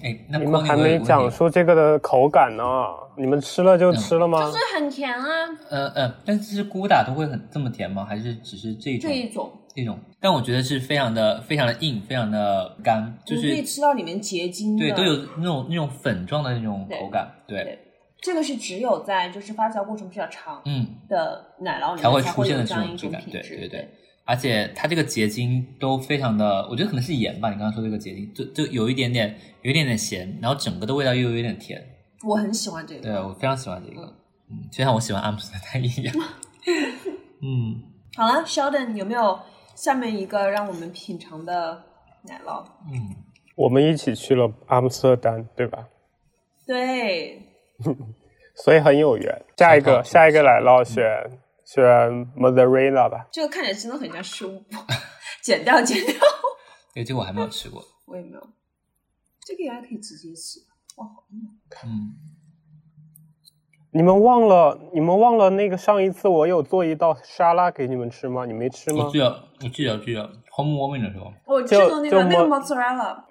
哎，那你们还没讲述这个的口感呢，你们吃了就吃了吗？就是很甜啊，呃呃，但是咕达都会很这么甜吗？还是只是这种这一种这种？但我觉得是非常的非常的硬，非常的干，就是可以吃到里面结晶的，对都有那种那种粉状的那种口感，对，对这个是只有在就是发酵过程比较长嗯，的奶酪里面才会出现的这样一种质感，种品质。对对对。而且它这个结晶都非常的，我觉得可能是盐吧。你刚刚说这个结晶，就就有一点点，有一点点咸，然后整个的味道又有一点甜。我很喜欢这个对。我非常喜欢这个，嗯，就像我喜欢阿姆斯特丹一样。嗯，好了，Sheldon 有没有下面一个让我们品尝的奶酪？嗯，我们一起去了阿姆斯特丹，对吧？对，所以很有缘。下一个，下一个奶酪选选 mozzarella 吧。这个看起来真的很像食物，剪掉剪掉。对，这个我还没有吃过。我也没有，这个应该可以直接吃。哇，好硬嗯，你们忘了，你们忘了那个上一次我有做一道沙拉给你们吃吗？你没吃吗我记得，我记得，我记得 home warming 的时候，我知就就道那个那个 mo-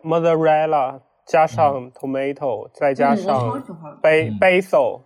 mozzarella，？mozzarella 加上 tomato，、再加上。basil，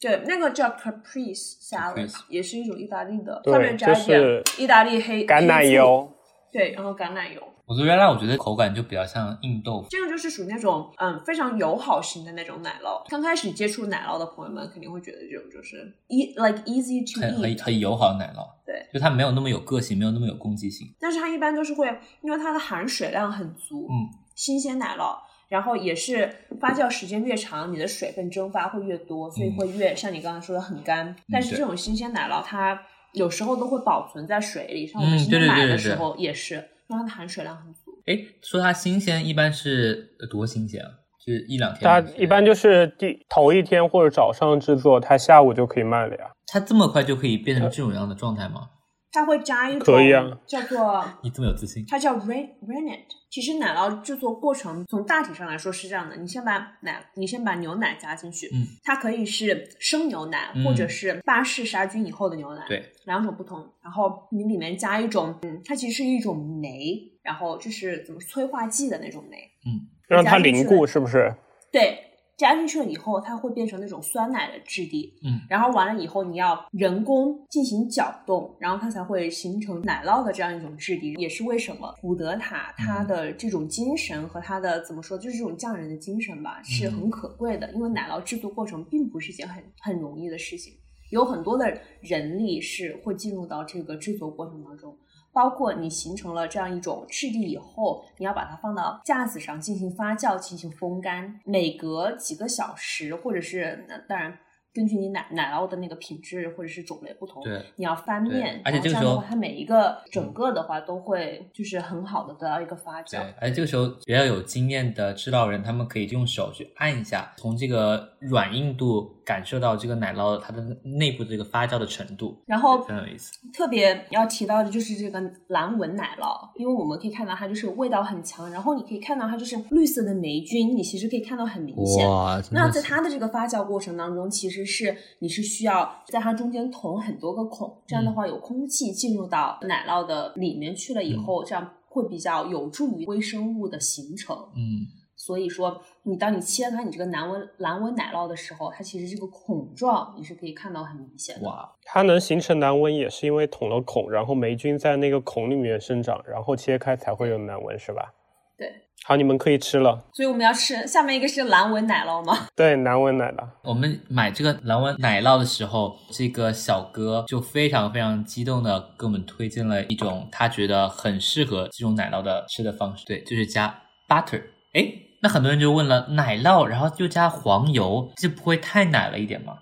对，那个叫 caprese salad，Caprese 也是一种意大利的，对上面加一点意大利黑橄榄，油。对，然后橄榄油。我觉得原来我觉得口感就比较像硬豆腐。这个就是属于那种嗯非常友好型的那种奶酪。刚开始接触奶酪的朋友们肯定会觉得这种就是 e like easy to 很很 eat，很友好的奶酪，对，就它没有那么有个性，没有那么有攻击性。但是它一般都是会因为它的含水量很足，嗯，新鲜奶酪。然后也是发酵时间越长，你的水分蒸发会越多，所以会越、像你刚刚说的很干。但是这种新鲜奶酪它有时候都会保存在水里，像我们嗯对对今天买对对对的时候也是，因为它的含水量很足。哎，说它新鲜，一般是呃多新鲜啊？就是一两天。它一般就是第头一天或者早上制作，它下午就可以卖了呀。它这么快就可以变成这种样的状态吗？它会加一种可以啊叫做 你这么有自信？它叫 ren rennet。其实奶酪制作过程从大体上来说是这样的：你先把奶，你先把牛奶加进去，嗯，它可以是生牛奶，嗯或者是巴氏杀菌以后的牛奶，，对，两种不同。然后你里面加一种，嗯，它其实是一种酶，然后就是怎么催化剂的那种酶，嗯让它凝固是不是？对。加进去了以后，它会变成那种酸奶的质地，嗯，然后完了以后，你要人工进行搅动，然后它才会形成奶酪的这样一种质地，也是为什么古德塔它的这种精神和它的怎么说，就是这种匠人的精神吧，是很可贵的，因为奶酪制作过程并不是一件很很容易的事情，有很多的人力是会进入到这个制作过程当中。包括你形成了这样一种质地以后，你要把它放到架子上进行发酵、进行风干，每隔几个小时，或者是那当然根据你奶奶酪的那个品质或者是种类不同，对，你要翻面，而且这个时候它每一个整个的话都会就是很好的得到一个发酵对酵。，而且这个时候比较有经验的制造人，他们可以用手去按一下，从这个软硬度感受到这个奶酪它的内部这个发酵的程度，然后很有意思。特别要提到的就是这个蓝纹奶酪，因为我们可以看到它就是味道很强，然后你可以看到它就是绿色的霉菌，你其实可以看到很明显。哇，那在它的这个发酵过程当中，其实是你是需要在它中间捅很多个孔，这样的话有空气进入到奶酪的里面去了以后，这样会比较有助于微生物的形成。嗯，所以说，你当你切开你这个蓝纹蓝纹奶酪的时候，它其实这个孔状你是可以看到很明显的。哇，它能形成难纹也是因为捅了孔，然后霉菌在那个孔里面生长，然后切开才会有难纹，是吧？对，好，你们可以吃了。所以我们要吃下面一个是蓝纹奶酪吗？对，蓝纹奶酪。我们买这个蓝纹奶酪的时候，这个小哥就非常非常激动的给我们推荐了一种他觉得很适合这种奶酪的吃的方式，对，就是加 butter。哎，那很多人就问了，奶酪然后又加黄油，这不会太奶了一点吗？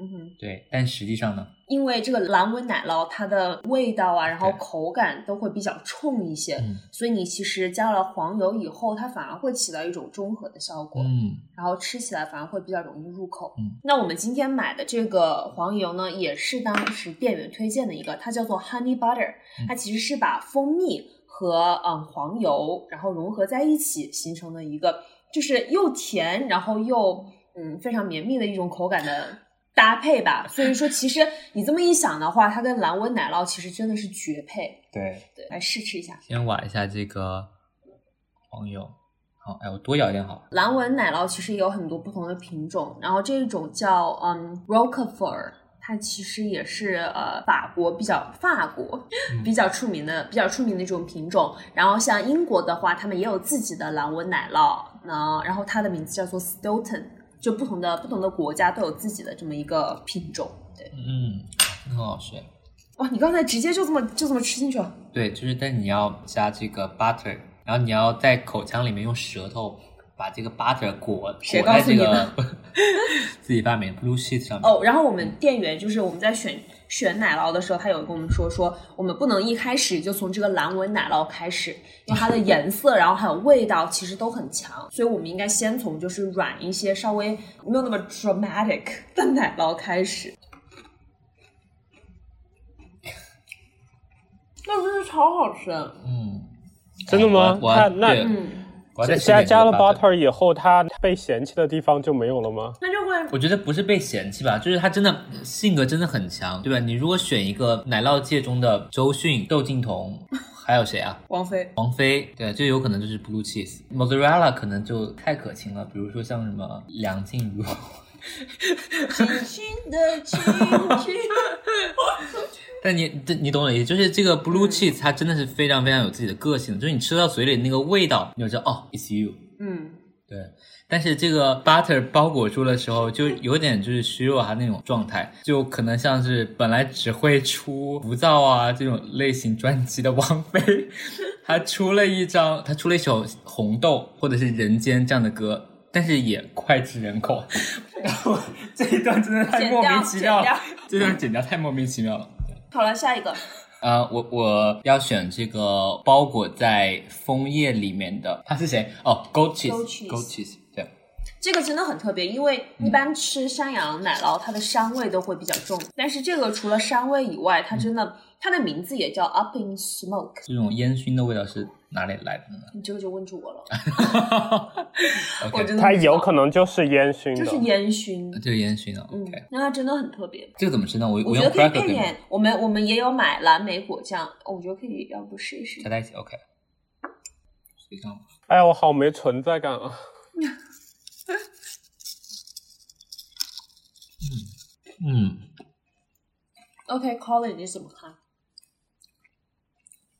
嗯哼，对，但实际上呢？因为这个蓝纹奶酪，它的味道啊，然后口感都会比较冲一些，所以你其实加了黄油以后，它反而会起到一种中和的效果，嗯，然后吃起来反而会比较容易入口。嗯，那我们今天买的这个黄油呢，也是当时店员推荐的一个，它叫做 Honey Butter，它其实是把蜂蜜和嗯黄油然后融合在一起形成的一个，就是又甜然后又嗯非常绵密的一种口感的。搭配吧，所以说其实你这么一想的话，它跟蓝纹奶酪其实真的是绝配。对对，来试吃一下。先挖一下这个黄油，好，哎，我多舀一点好。蓝纹奶酪其实也有很多不同的品种，然后这一种叫嗯 Roquefort，它其实也是呃法国比较法国 比较出名的比较出名的一种品种。然后像英国的话，他们也有自己的蓝纹奶酪，那然后它的名字叫做 Stilton。就不同的不同的国家都有自己的这么一个品种，对，嗯，很好吃。哇，你刚才直接就这么就这么吃进去了？对，就是但你要加这个 butter，然后你要在口腔里面用舌头把这个 butter 裹裹在这个 自己发明 blue sheet 上面。哦，然后我们店员就是我们在选。选奶酪的时候，他有跟我们说说，我们不能一开始就从这个蓝纹奶酪开始，因为它的颜色，然后还有味道，其实都很强，所以我们应该先从就是软一些、稍微没有那么 dramatic 的奶酪开始。那真是超好吃，嗯，真的吗？那那嗯。加加了 butter 以后，它被嫌弃的地方就没有了吗？那我觉得不是被嫌弃吧，就是他真的性格真的很强，对吧？你如果选一个奶酪界中的周迅、窦靖童，还有谁啊？王菲。王菲，对，就有可能就是 blue cheese。mozzarella 可能就太可亲了，比如说像什么梁静茹。轻轻的亲亲。但你这你懂我意思，就是这个 blue cheese 它真的是非常非常有自己的个性，就是你吃到嘴里那个味道，你就知道哦，it's you。嗯，对。但是这个 butter 包裹住的时候，就有点就是虚弱啊那种状态，就可能像是本来只会出浮躁啊这种类型专辑的王菲，她出了一张，她出了一首红豆或者是人间这样的歌，但是也脍炙人口。然后这一段真的太莫名其妙了，这段剪掉太莫名其妙了。好了，下一个。呃，我我要选这个包裹在枫叶里面的，他是谁？哦，goat cheese，goat cheese。对，这个真的很特别，因为一般吃山羊奶酪，它的膻味都会比较重，但是这个除了膻味以外，它真的，它的名字也叫 up in smoke。这种烟熏的味道是哪里来的呢？你这个就问住我了。我真的，它有可能就是烟熏的，就是烟熏，就是烟熏的。OK，那它真的很特别。这个怎么吃呢？我我觉得可以配点，我们我们也有买蓝莓果酱，我觉得可以，要不试一试。加在一起，OK。哎呀，我好没存在感啊。嗯嗯。OK，Colin，你怎么看？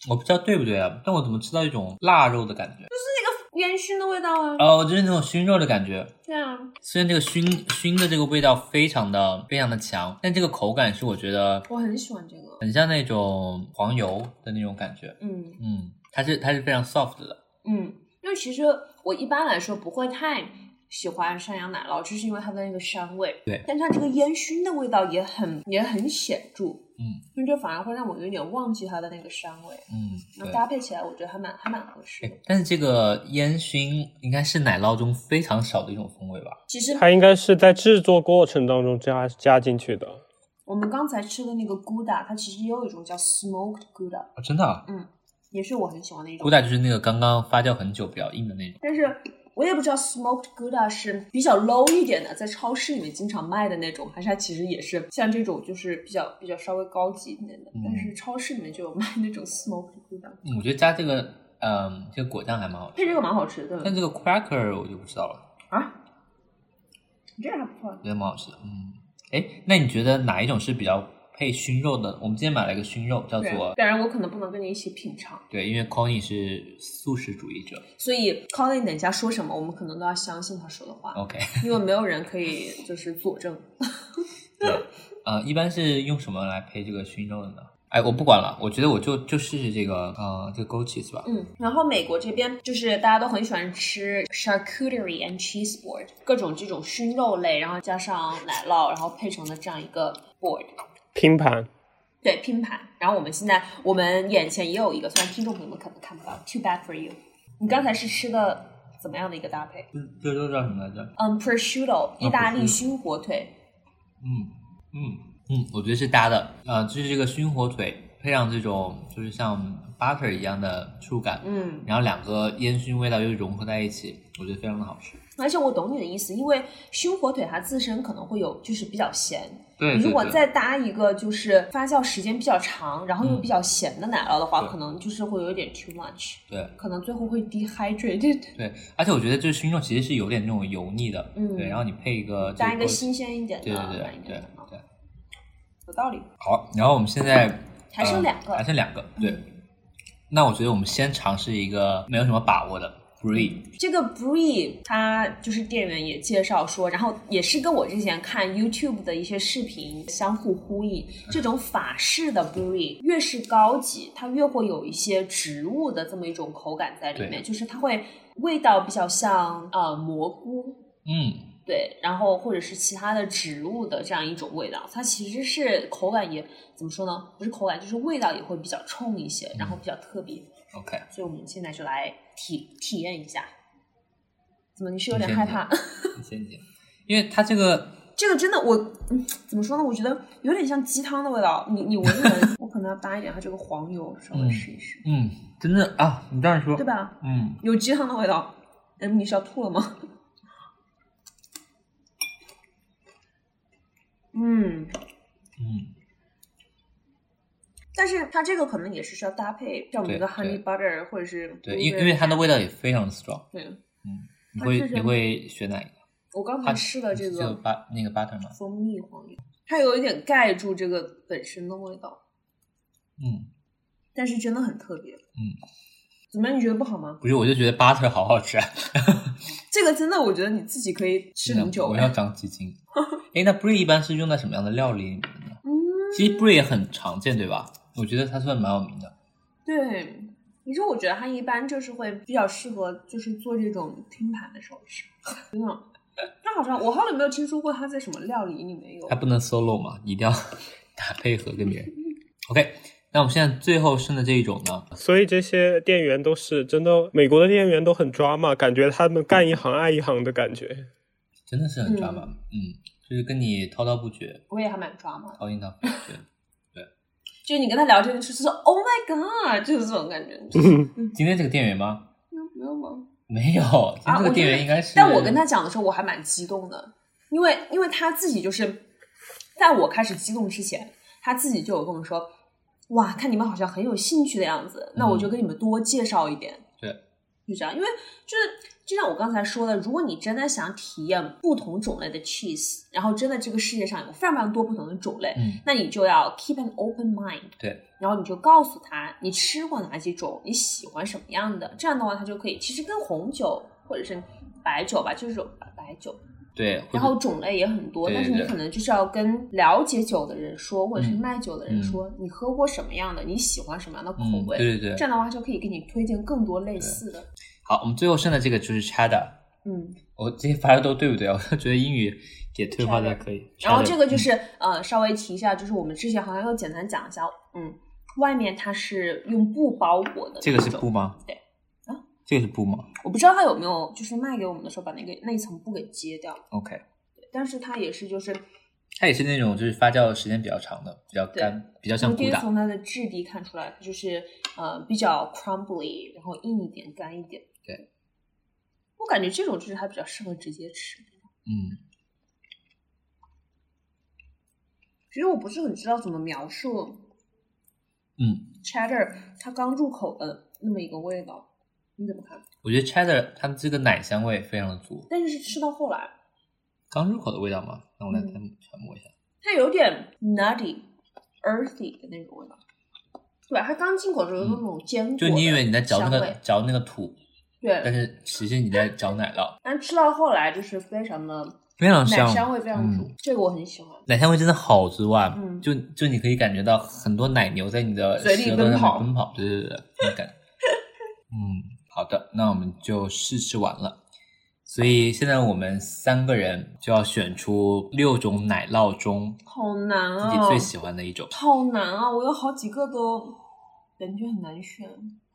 我不知道对不对啊，但我怎么吃到一种腊肉的感觉？就是那个烟熏的味道啊！哦，就是那种熏肉的感觉。对啊，虽然这个熏熏的这个味道非常的非常的强，但这个口感是我觉得我很喜欢这个，很像那种黄油的那种感觉。嗯嗯，它是它是非常 soft 的。嗯，因为其实我一般来说不会太喜欢山羊奶酪，就是因为它的那个膻味。对，但它这个烟熏的味道也很也很显著。嗯，因为这反而会让我有点忘记它的那个膻味。嗯，那搭配起来我觉得还蛮还蛮合适。但是这个烟熏应该是奶酪中非常少的一种风味吧？其实它应该是在制作过程当中加加进去的。我们刚才吃的那个 Gouda，它其实也有一种叫 Smoked Gouda。哦，真的？啊？嗯，也是我很喜欢的一种。Gouda 就是那个刚刚发酵很久比较硬的那种。但是。我也不知道 smoked gouda 是比较 low 一点的，在超市里面经常卖的那种，还是它其实也是像这种就是比较比较稍微高级一点的。但是超市里面就有卖那种 smoked gouda。我觉得加这个，嗯，这个果酱还蛮好吃，配这个蛮好吃的。但这个 cracker 我就不知道了。啊？这个还不错，觉得蛮好吃的。嗯，哎，那你觉得哪一种是比较配熏肉的。我们今天买了一个熏肉，叫做……当然，我可能不能跟你一起品尝。对，因为 Connie 是素食主义者，所以 Connie 等一下说什么，我们可能都要相信他说的话。OK，因为没有人可以就是佐证。对，呃，一般是用什么来配这个熏肉的呢？哎，我不管了，我觉得我就就试试这个，呃，这个 Goat cheese 吧。嗯，然后美国这边就是大家都很喜欢吃 charcuterie and cheese board，各种这种熏肉类，然后加上奶酪，然后配成的这样一个 board 拼盘。对，拼盘。然后我们现在我们眼前也有一个，虽然听众朋友们可能看不到，too bad for you。你刚才是吃的怎么样的一个搭配？这，这都叫什么来着？嗯，prosciutto，意大利熏火腿。嗯嗯。嗯，我觉得是搭的，呃，就是这个熏火腿配上这种就是像 butter 一样的触感，嗯，然后两个烟熏味道又融合在一起，我觉得非常的好吃。而且我懂你的意思，因为熏火腿它自身可能会有就是比较咸，对，如果再搭一个就是发酵时间比较长，然后又比较咸的奶酪的话，可能就是会有点 too much，对，可能最后会 dehydrated。对，而且我觉得这个熏肉其实是有点那种油腻的，嗯，对，然后你配一个搭一个新鲜一点的，对对对对。有道理。好，然后我们现在还剩两个，还剩两个。对，那我觉得我们先尝试一个没有什么把握的 brie。这个 brie，它就是店员也介绍说，然后也是跟我之前看 YouTube 的一些视频相互呼应。这种法式的 brie 越是高级，它越会有一些植物的这么一种口感在里面，就是它会味道比较像呃蘑菇。嗯。对，然后或者是其他的植物的这样一种味道，它其实是口感也怎么说呢？不是口感，就是味道也会比较冲一些，然后比较特别。OK，所以我们现在就来体体验一下。怎么？你是有点害怕？你先讲，因为它这个 这个真的，我嗯，怎么说呢？我觉得有点像鸡汤的味道。你你闻一闻，我可能要搭一点它这个黄油，稍微试一试。嗯，真的啊，你这样说对吧？嗯，有鸡汤的味道。嗯，你是要吐了吗？嗯 嗯，但是它这个可能也是需要搭配，像我们的 honey butter 或者是对，因因为它的味道也非常的 strong。对，嗯，你会你会选哪一个？我刚才试了这个巴那个 butter 吗？蜂蜜黄油，它有一点盖住这个本身的味道。嗯，但是真的很特别。嗯，怎么样？你觉得不好吗？不是，我就觉得 butter 好好吃。这个真的，我觉得你自己可以吃很久。我要长几斤。哎，那 brie 一般是用在什么样的料理里面呢？嗯，其实 brie 也很常见，对吧？我觉得他算蛮有名的。对，你说我觉得他一般就是会比较适合，就是做这种拼盘的时候吃。真的，它好像我好久没有听说过他在什么料理里面有。他不能 solo 嘛，一定要 打配合跟别人。OK，那我们现在最后剩的这一种呢？所以这些店员都是真的，美国的店员都很抓嘛，感觉他们干一行爱一行的感觉。真的是很抓嘛，嗯，就是跟你滔滔不绝。我也还蛮抓嘛，滔滔不绝，对。就你跟他聊天，就是说 “Oh my God”，就是这种感觉。今天这个店员吗？没有吗？没有，今天这个店员应该是。但我跟他讲的时候，我还蛮激动的，因为因为他自己就是在我开始激动之前，他自己就有跟我说：“哇，看你们好像很有兴趣的样子，那我就跟你们多介绍一点。”对，就这样，因为就是。就像我刚才说的，如果你真的想体验不同种类的 cheese，然后真的这个世界上有非常非常多不同的种类，嗯，那你就要 keep an open mind，对，然后你就告诉他你吃过哪几种，你喜欢什么样的，这样的话他就可以，其实跟红酒或者是白酒吧，就是白酒，对，然后种类也很多，但是你可能就是要跟了解酒的人说，或者是卖酒的人说，你喝过什么样的，你喜欢什么样的口味，对对对，这样的话就可以给你推荐更多类似的。好，我们最后剩的这个就是 cheddar。嗯，我这些发的都对不对？我觉得英语也退化的可以。然后这个就是呃，稍微提一下，就是我们之前好像又简单讲一下，嗯，外面它是用布包裹的。这个是布吗？对。啊，这个是布吗？我不知道它有没有，就是卖给我们的时候把那个那一层布给揭掉。OK。但是它也是，就是它也是那种就是发酵时间比较长的，比较干，比较像可以从它的质地看出来，就是呃比较 crumbly，然后硬一点，干一点。对。我感觉这种就是还比较适合直接吃。嗯，其实我不是很知道怎么描述。嗯，cheddar 它刚入口的那么一个味道，你怎么看？我觉得 cheddar 它的这个奶香味非常的足，但是是吃到后来刚入口的味道吗？那我来再揣摩一下。它有点 nutty，earthy 的那种味道。对，它刚进口的时候那种坚果，就你以为你在嚼那个嚼那个土，对，但是其实你在找奶酪。但吃到后来就是非常的非常香，奶香味非常足，这个我很喜欢。奶香味真的好足啊！嗯，就就你可以感觉到很多奶牛在你的嘴里奔跑，奔跑，对对对，那感。嗯，好的，那我们就试吃完了。所以现在我们三个人就要选出六种奶酪中，好难啊！自己最喜欢的一种，好难啊！我有好几个都感觉很难选。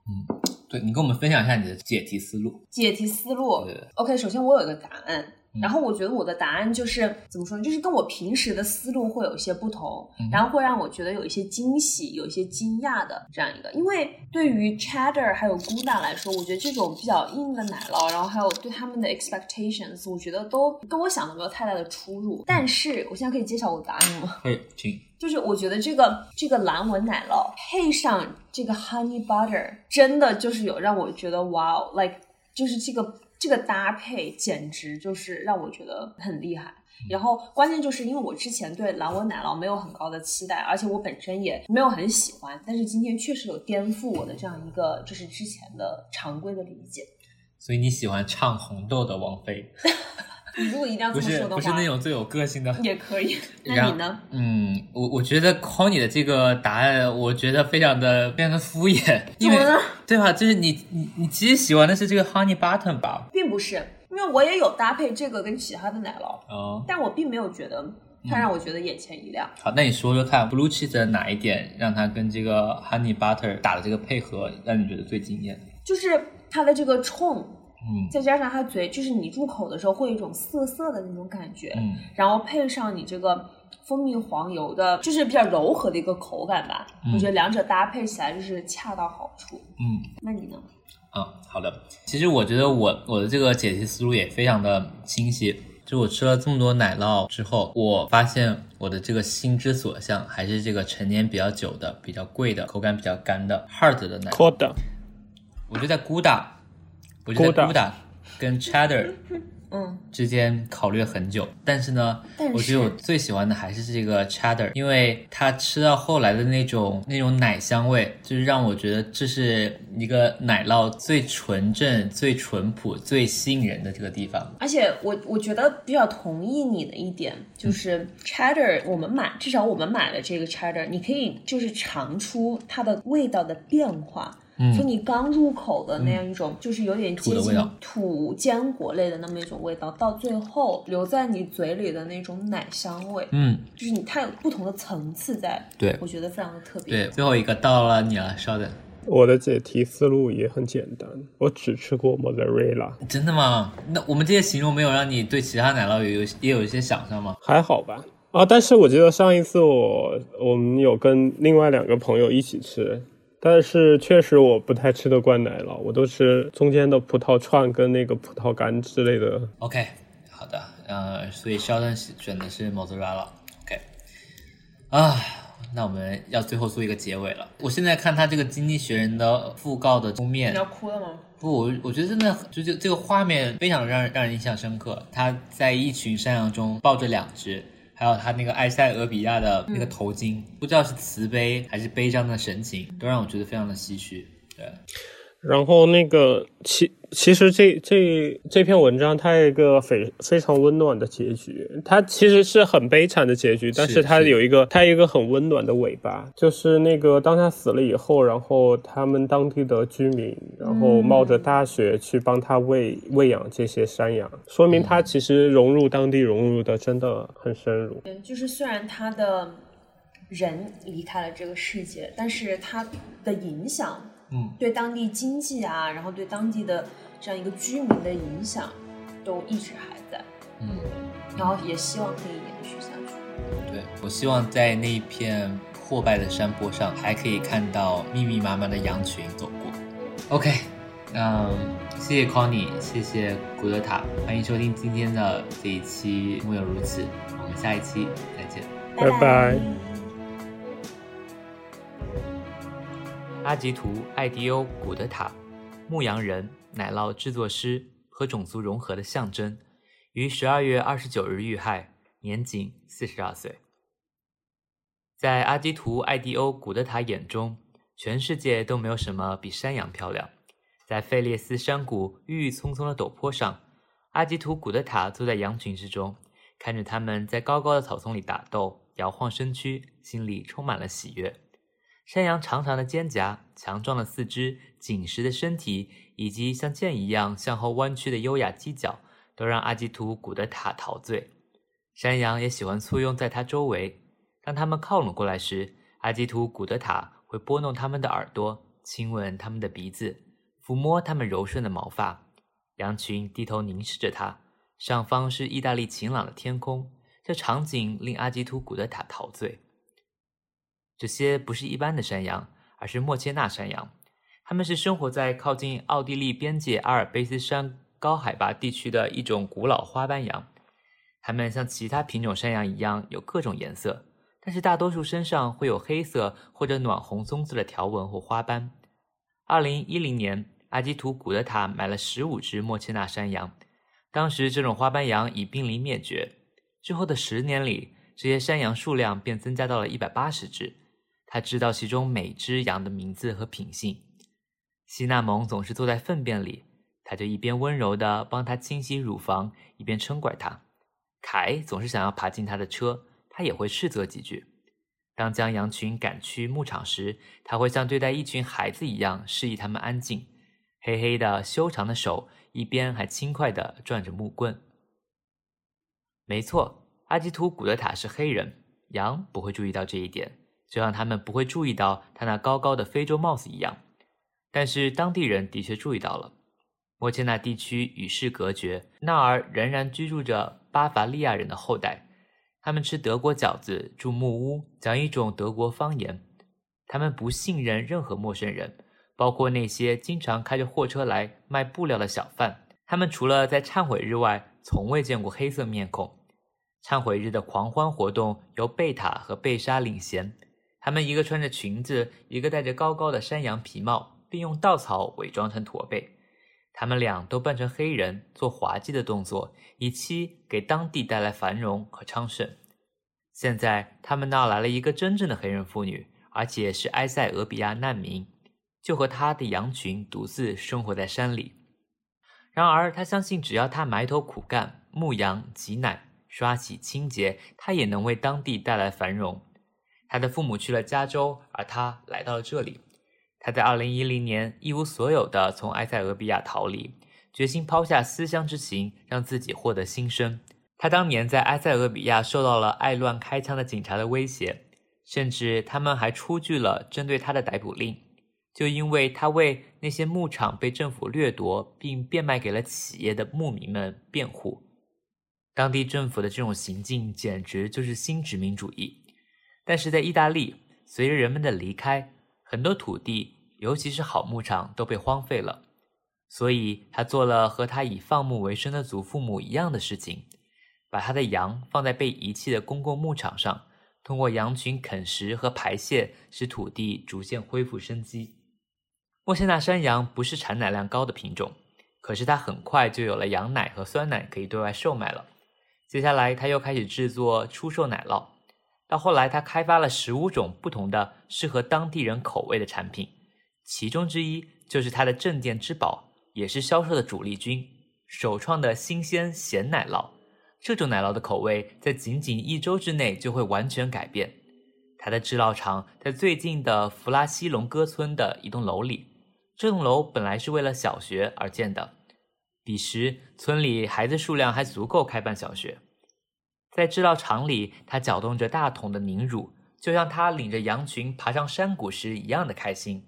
嗯，对你跟我们分享一下你的解题思路。解题思路，对，OK，首先我有一个答案。然后我觉得我的答案就是怎么说呢？就是跟我平时的思路会有一些不同，然后会让我觉得有一些惊喜、有一些惊讶的这样一个。因为对于 Cheddar 还有 Gouda 来说，我觉得这种比较硬的奶酪，然后还有对他们的 expectations，我觉得都跟我想的没有太大的出入。但是我现在可以揭晓我的答案吗？可以，请。就是我觉得这个这个蓝纹奶酪配上这个 Honey Butter，真的就是有让我觉得哇，like 就是这个。这个搭配简直就是让我觉得很厉害，然后关键就是因为我之前对蓝纹奶酪没有很高的期待，而且我本身也没有很喜欢，但是今天确实有颠覆我的这样一个就是之前的常规的理解。所以你喜欢唱红豆的王菲？你如果一定要这么说的话，不是那种最有个性的也可以。那你呢？嗯，我我觉得 call 你的这个答案，我觉得非常的非常的敷衍。因为对吧？就是你你你其实喜欢的是这个 honey button 吧？并不是，因为我也有搭配这个跟其他的奶酪哦，但我并没有觉得它让我觉得眼前一亮。好，那你说说看，blue cheese 的哪一点让它跟这个 honey butter 打的这个配合让你觉得最惊艳？就是它的这个冲。嗯，再加上它嘴，就是你入口的时候会有一种涩涩的那种感觉，嗯，然后配上你这个蜂蜜黄油的，就是比较柔和的一个口感吧，我觉得两者搭配起来就是恰到好处。嗯，那你呢？嗯，好的。其实我觉得我我的这个解题思路也非常的清晰。就我吃了这么多奶酪之后，我发现我的这个心之所向还是这个陈年比较久的、比较贵的、口感比较干的 hard 的奶酪。我觉得在 Gouda。我觉得 Gouda 跟 Cheddar，嗯，之间考虑了很久，但是呢，我觉得我最喜欢的还是这个 Cheddar，因为它吃到后来的那种那种奶香味，就是让我觉得这是一个奶酪最纯正、最淳朴、最吸引人的这个地方。而且我我觉得比较同意你的一点，就是 Cheddar，我们买至少我们买的这个 Cheddar，你可以就是尝出它的味道的变化。从你刚入口的那样一种，就是有点接近土坚果类的那么一种味道，到最后留在你嘴里的那种奶香味，嗯，就是你它有不同的层次在，对我觉得非常的特别。对，最后一个到了你了，稍等。我的解题思路也很简单，我只吃过 mozzarella。真的吗？那我们这些形容没有让你对其他奶酪有有也有一些想象吗？还好吧。啊，但是我记得上一次我我们有跟另外两个朋友一起吃。但是确实我不太吃得惯奶酪，我都吃中间的葡萄串跟那个葡萄干之类的。OK，好的，呃，所以肖战选的是 mozzarella。OK，啊，那我们要最后做一个结尾了。我现在看他这个《经济学人》的讣告的封面，你要哭了吗？不，我我觉得真的就这这个画面非常让让人印象深刻。他在一群山羊中抱着两只。还有他那个埃塞俄比亚的那个头巾，不知道是慈悲还是悲伤的神情，都让我觉得非常的唏嘘。对。然后那个其其实这这这篇文章它有一个非非常温暖的结局，它其实是很悲惨的结局，但是它有一个它有一个很温暖的尾巴，就是那个当他死了以后，然后他们当地的居民然后冒着大雪去帮他喂喂养这些山羊，说明他其实融入当地融入的真的很深入。嗯，就是虽然他的人离开了这个世界，但是他的影响。嗯，对当地经济啊，然后对当地的这样一个居民的影响，都一直还在。嗯，然后也希望可以延续下去。对，我希望在那一片破败的山坡上，还可以看到密密麻麻的羊群走过。OK，嗯，谢谢 Connie，谢谢古德塔，欢迎收听今天的这一期《木有如此》，我们下一期再见，拜拜。阿吉图、艾迪欧、古德塔，牧羊人、奶酪制作师和种族融合的象征，于十二月二十九日遇害，年仅四十二岁。在阿基图·艾迪欧·古德塔眼中，全世界都没有什么比山羊漂亮。在费列斯山谷郁郁葱葱的陡坡上，阿基图·古德塔坐在羊群之中，看着他们在高高的草丛里打斗，摇晃身躯，心里充满了喜悦。山羊长长的肩胛、强壮的四肢、紧实的身体，以及像剑一样向后弯曲的优雅犄角，都让阿基图·古德塔陶醉。山羊也喜欢簇拥在他周围。当他们靠拢过来时，阿基图·古德塔会拨弄他们的耳朵，亲吻他们的鼻子，抚摸他们柔顺的毛发。羊群低头凝视着他，上方是意大利晴朗的天空。这场景令阿基图·古德塔陶醉。这些不是一般的山羊，而是莫切纳山羊。它们是生活在靠近奥地利边界阿尔卑斯山高海拔地区的一种古老花斑羊。它们像其他品种山羊一样有各种颜色，但是大多数身上会有黑色或者暖红棕色的条纹或花斑。二零一零年，阿基图·古德塔买了十五只莫切纳山羊，当时这种花斑羊已濒临灭绝。之后的十年里，这些山羊数量便增加到了一百八十只。他知道其中每只羊的名字和品性。西纳蒙总是坐在粪便里，他就一边温柔地帮他清洗乳房，一边嗔怪他。凯总是想要爬进他的车，他也会斥责几句。当将羊群赶去牧场时，他会像对待一群孩子一样示意他们安静。黑黑的修长的手一边还轻快地转着木棍。没错，阿基图·古德塔是黑人，羊不会注意到这一点。就像他们不会注意到他那高高的非洲帽子一样，但是当地人的确注意到了。莫切纳地区与世隔绝，那儿仍然居住着巴伐利亚人的后代。他们吃德国饺子，住木屋，讲一种德国方言。他们不信任任何陌生人，包括那些经常开着货车来卖布料的小贩。他们除了在忏悔日外，从未见过黑色面孔。忏悔日的狂欢活动由贝塔和贝莎领衔。他们一个穿着裙子，一个戴着高高的山羊皮帽，并用稻草伪装成驼背。他们俩都扮成黑人，做滑稽的动作，以期给当地带来繁荣和昌盛。现在，他们那来了一个真正的黑人妇女，而且是埃塞俄比亚难民，就和他的羊群独自生活在山里。然而，他相信，只要他埋头苦干，牧羊、挤奶、刷洗、清洁，他也能为当地带来繁荣。他的父母去了加州，而他来到了这里。他在2010年一无所有的从埃塞俄比亚逃离，决心抛下思乡之情，让自己获得新生。他当年在埃塞俄比亚受到了爱乱开枪的警察的威胁，甚至他们还出具了针对他的逮捕令，就因为他为那些牧场被政府掠夺并变卖给了企业的牧民们辩护。当地政府的这种行径简直就是新殖民主义。但是在意大利，随着人们的离开，很多土地，尤其是好牧场都被荒废了。所以他做了和他以放牧为生的祖父母一样的事情，把他的羊放在被遗弃的公共牧场上，通过羊群啃食和排泄，使土地逐渐恢复生机。莫谢纳山羊不是产奶量高的品种，可是它很快就有了羊奶和酸奶可以对外售卖了。接下来，他又开始制作出售奶酪。到后来，他开发了十五种不同的适合当地人口味的产品，其中之一就是他的镇店之宝，也是销售的主力军——首创的新鲜咸奶酪。这种奶酪的口味在仅仅一周之内就会完全改变。他的制酪厂在最近的弗拉西隆戈村的一栋楼里，这栋楼本来是为了小学而建的，彼时村里孩子数量还足够开办小学。在制造厂里，他搅动着大桶的凝乳，就像他领着羊群爬上山谷时一样的开心。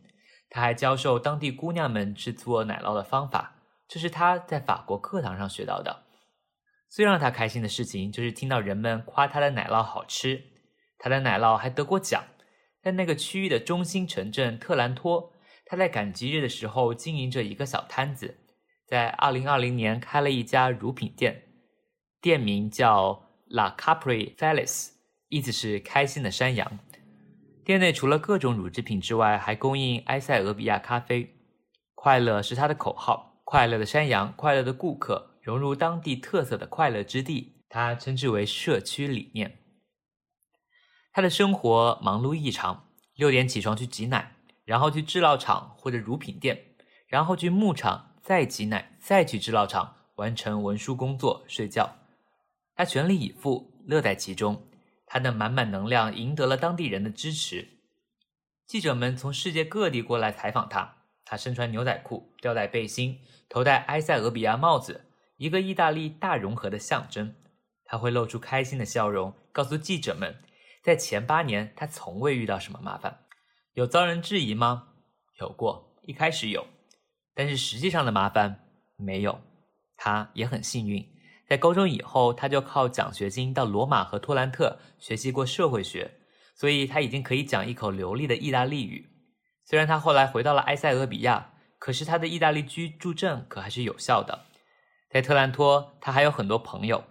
他还教授当地姑娘们制作奶酪的方法，这是他在法国课堂上学到的。最让他开心的事情就是听到人们夸他的奶酪好吃。他的奶酪还得过奖，在那个区域的中心城镇特兰托，他在赶集日的时候经营着一个小摊子，在2020年开了一家乳品店，店名叫。La Capri Felis，意思是开心的山羊。店内除了各种乳制品之外，还供应埃塞俄比亚咖啡。快乐是他的口号，快乐的山羊，快乐的顾客，融入当地特色的快乐之地。他称之为社区理念。他的生活忙碌异常，六点起床去挤奶，然后去制酪厂或者乳品店，然后去牧场再挤奶，再去制酪厂完成文书工作，睡觉。他全力以赴，乐在其中。他的满满能量赢得了当地人的支持。记者们从世界各地过来采访他。他身穿牛仔裤、吊带背心，头戴埃塞俄比亚帽子，一个意大利大融合的象征。他会露出开心的笑容，告诉记者们，在前八年他从未遇到什么麻烦。有遭人质疑吗？有过，一开始有，但是实际上的麻烦没有。他也很幸运。在高中以后，他就靠奖学金到罗马和托兰特学习过社会学，所以他已经可以讲一口流利的意大利语。虽然他后来回到了埃塞俄比亚，可是他的意大利居住证可还是有效的。在特兰托，他还有很多朋友。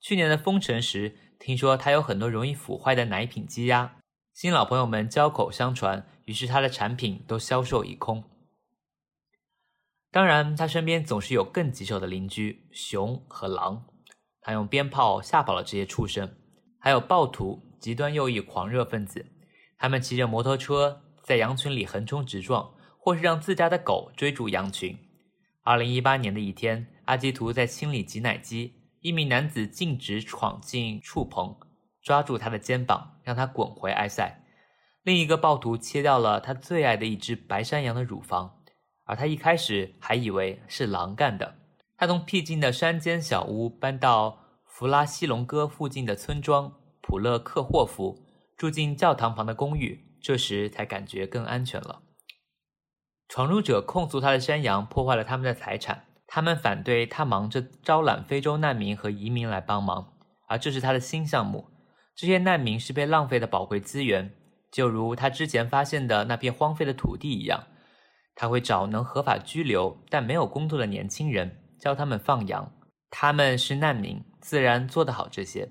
去年的封城时，听说他有很多容易腐坏的奶品积压，新老朋友们交口相传，于是他的产品都销售一空。当然，他身边总是有更棘手的邻居——熊和狼。他用鞭炮吓跑了这些畜生。还有暴徒、极端右翼狂热分子，他们骑着摩托车在羊群里横冲直撞，或是让自家的狗追逐羊群。二零一八年的一天，阿基图在清理挤奶机，一名男子径直闯进畜棚，抓住他的肩膀，让他滚回埃塞。另一个暴徒切掉了他最爱的一只白山羊的乳房。而他一开始还以为是狼干的。他从僻静的山间小屋搬到弗拉西隆哥附近的村庄普勒克霍夫，住进教堂旁的公寓，这时才感觉更安全了。闯入者控诉他的山羊破坏了他们的财产，他们反对他忙着招揽非洲难民和移民来帮忙，而这是他的新项目。这些难民是被浪费的宝贵资源，就如他之前发现的那片荒废的土地一样。他会找能合法居留但没有工作的年轻人，教他们放羊。他们是难民，自然做得好这些。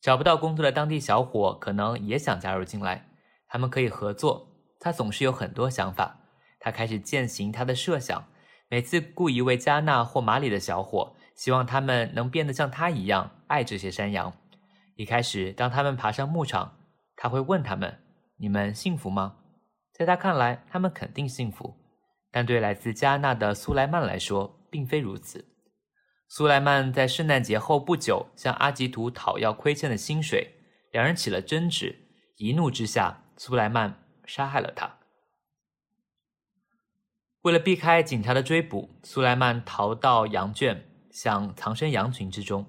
找不到工作的当地小伙可能也想加入进来，他们可以合作。他总是有很多想法。他开始践行他的设想，每次雇一位加纳或马里的小伙，希望他们能变得像他一样爱这些山羊。一开始，当他们爬上牧场，他会问他们：“你们幸福吗？”在他看来，他们肯定幸福。但对来自加纳的苏莱曼来说，并非如此。苏莱曼在圣诞节后不久向阿吉图讨要亏欠的薪水，两人起了争执。一怒之下，苏莱曼杀害了他。为了避开警察的追捕，苏莱曼逃到羊圈，想藏身羊群之中。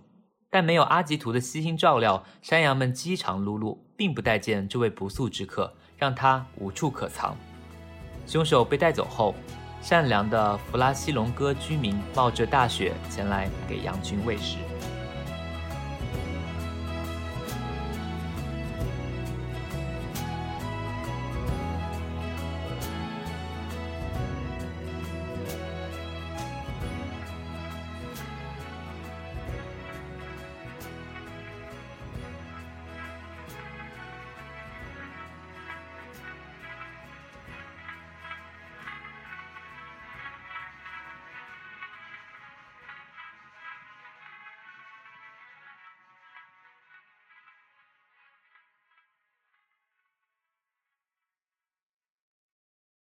但没有阿吉图的悉心照料，山羊们饥肠辘辘，并不待见这位不速之客，让他无处可藏。凶手被带走后。善良的弗拉西隆哥居民冒着大雪前来给羊群喂食。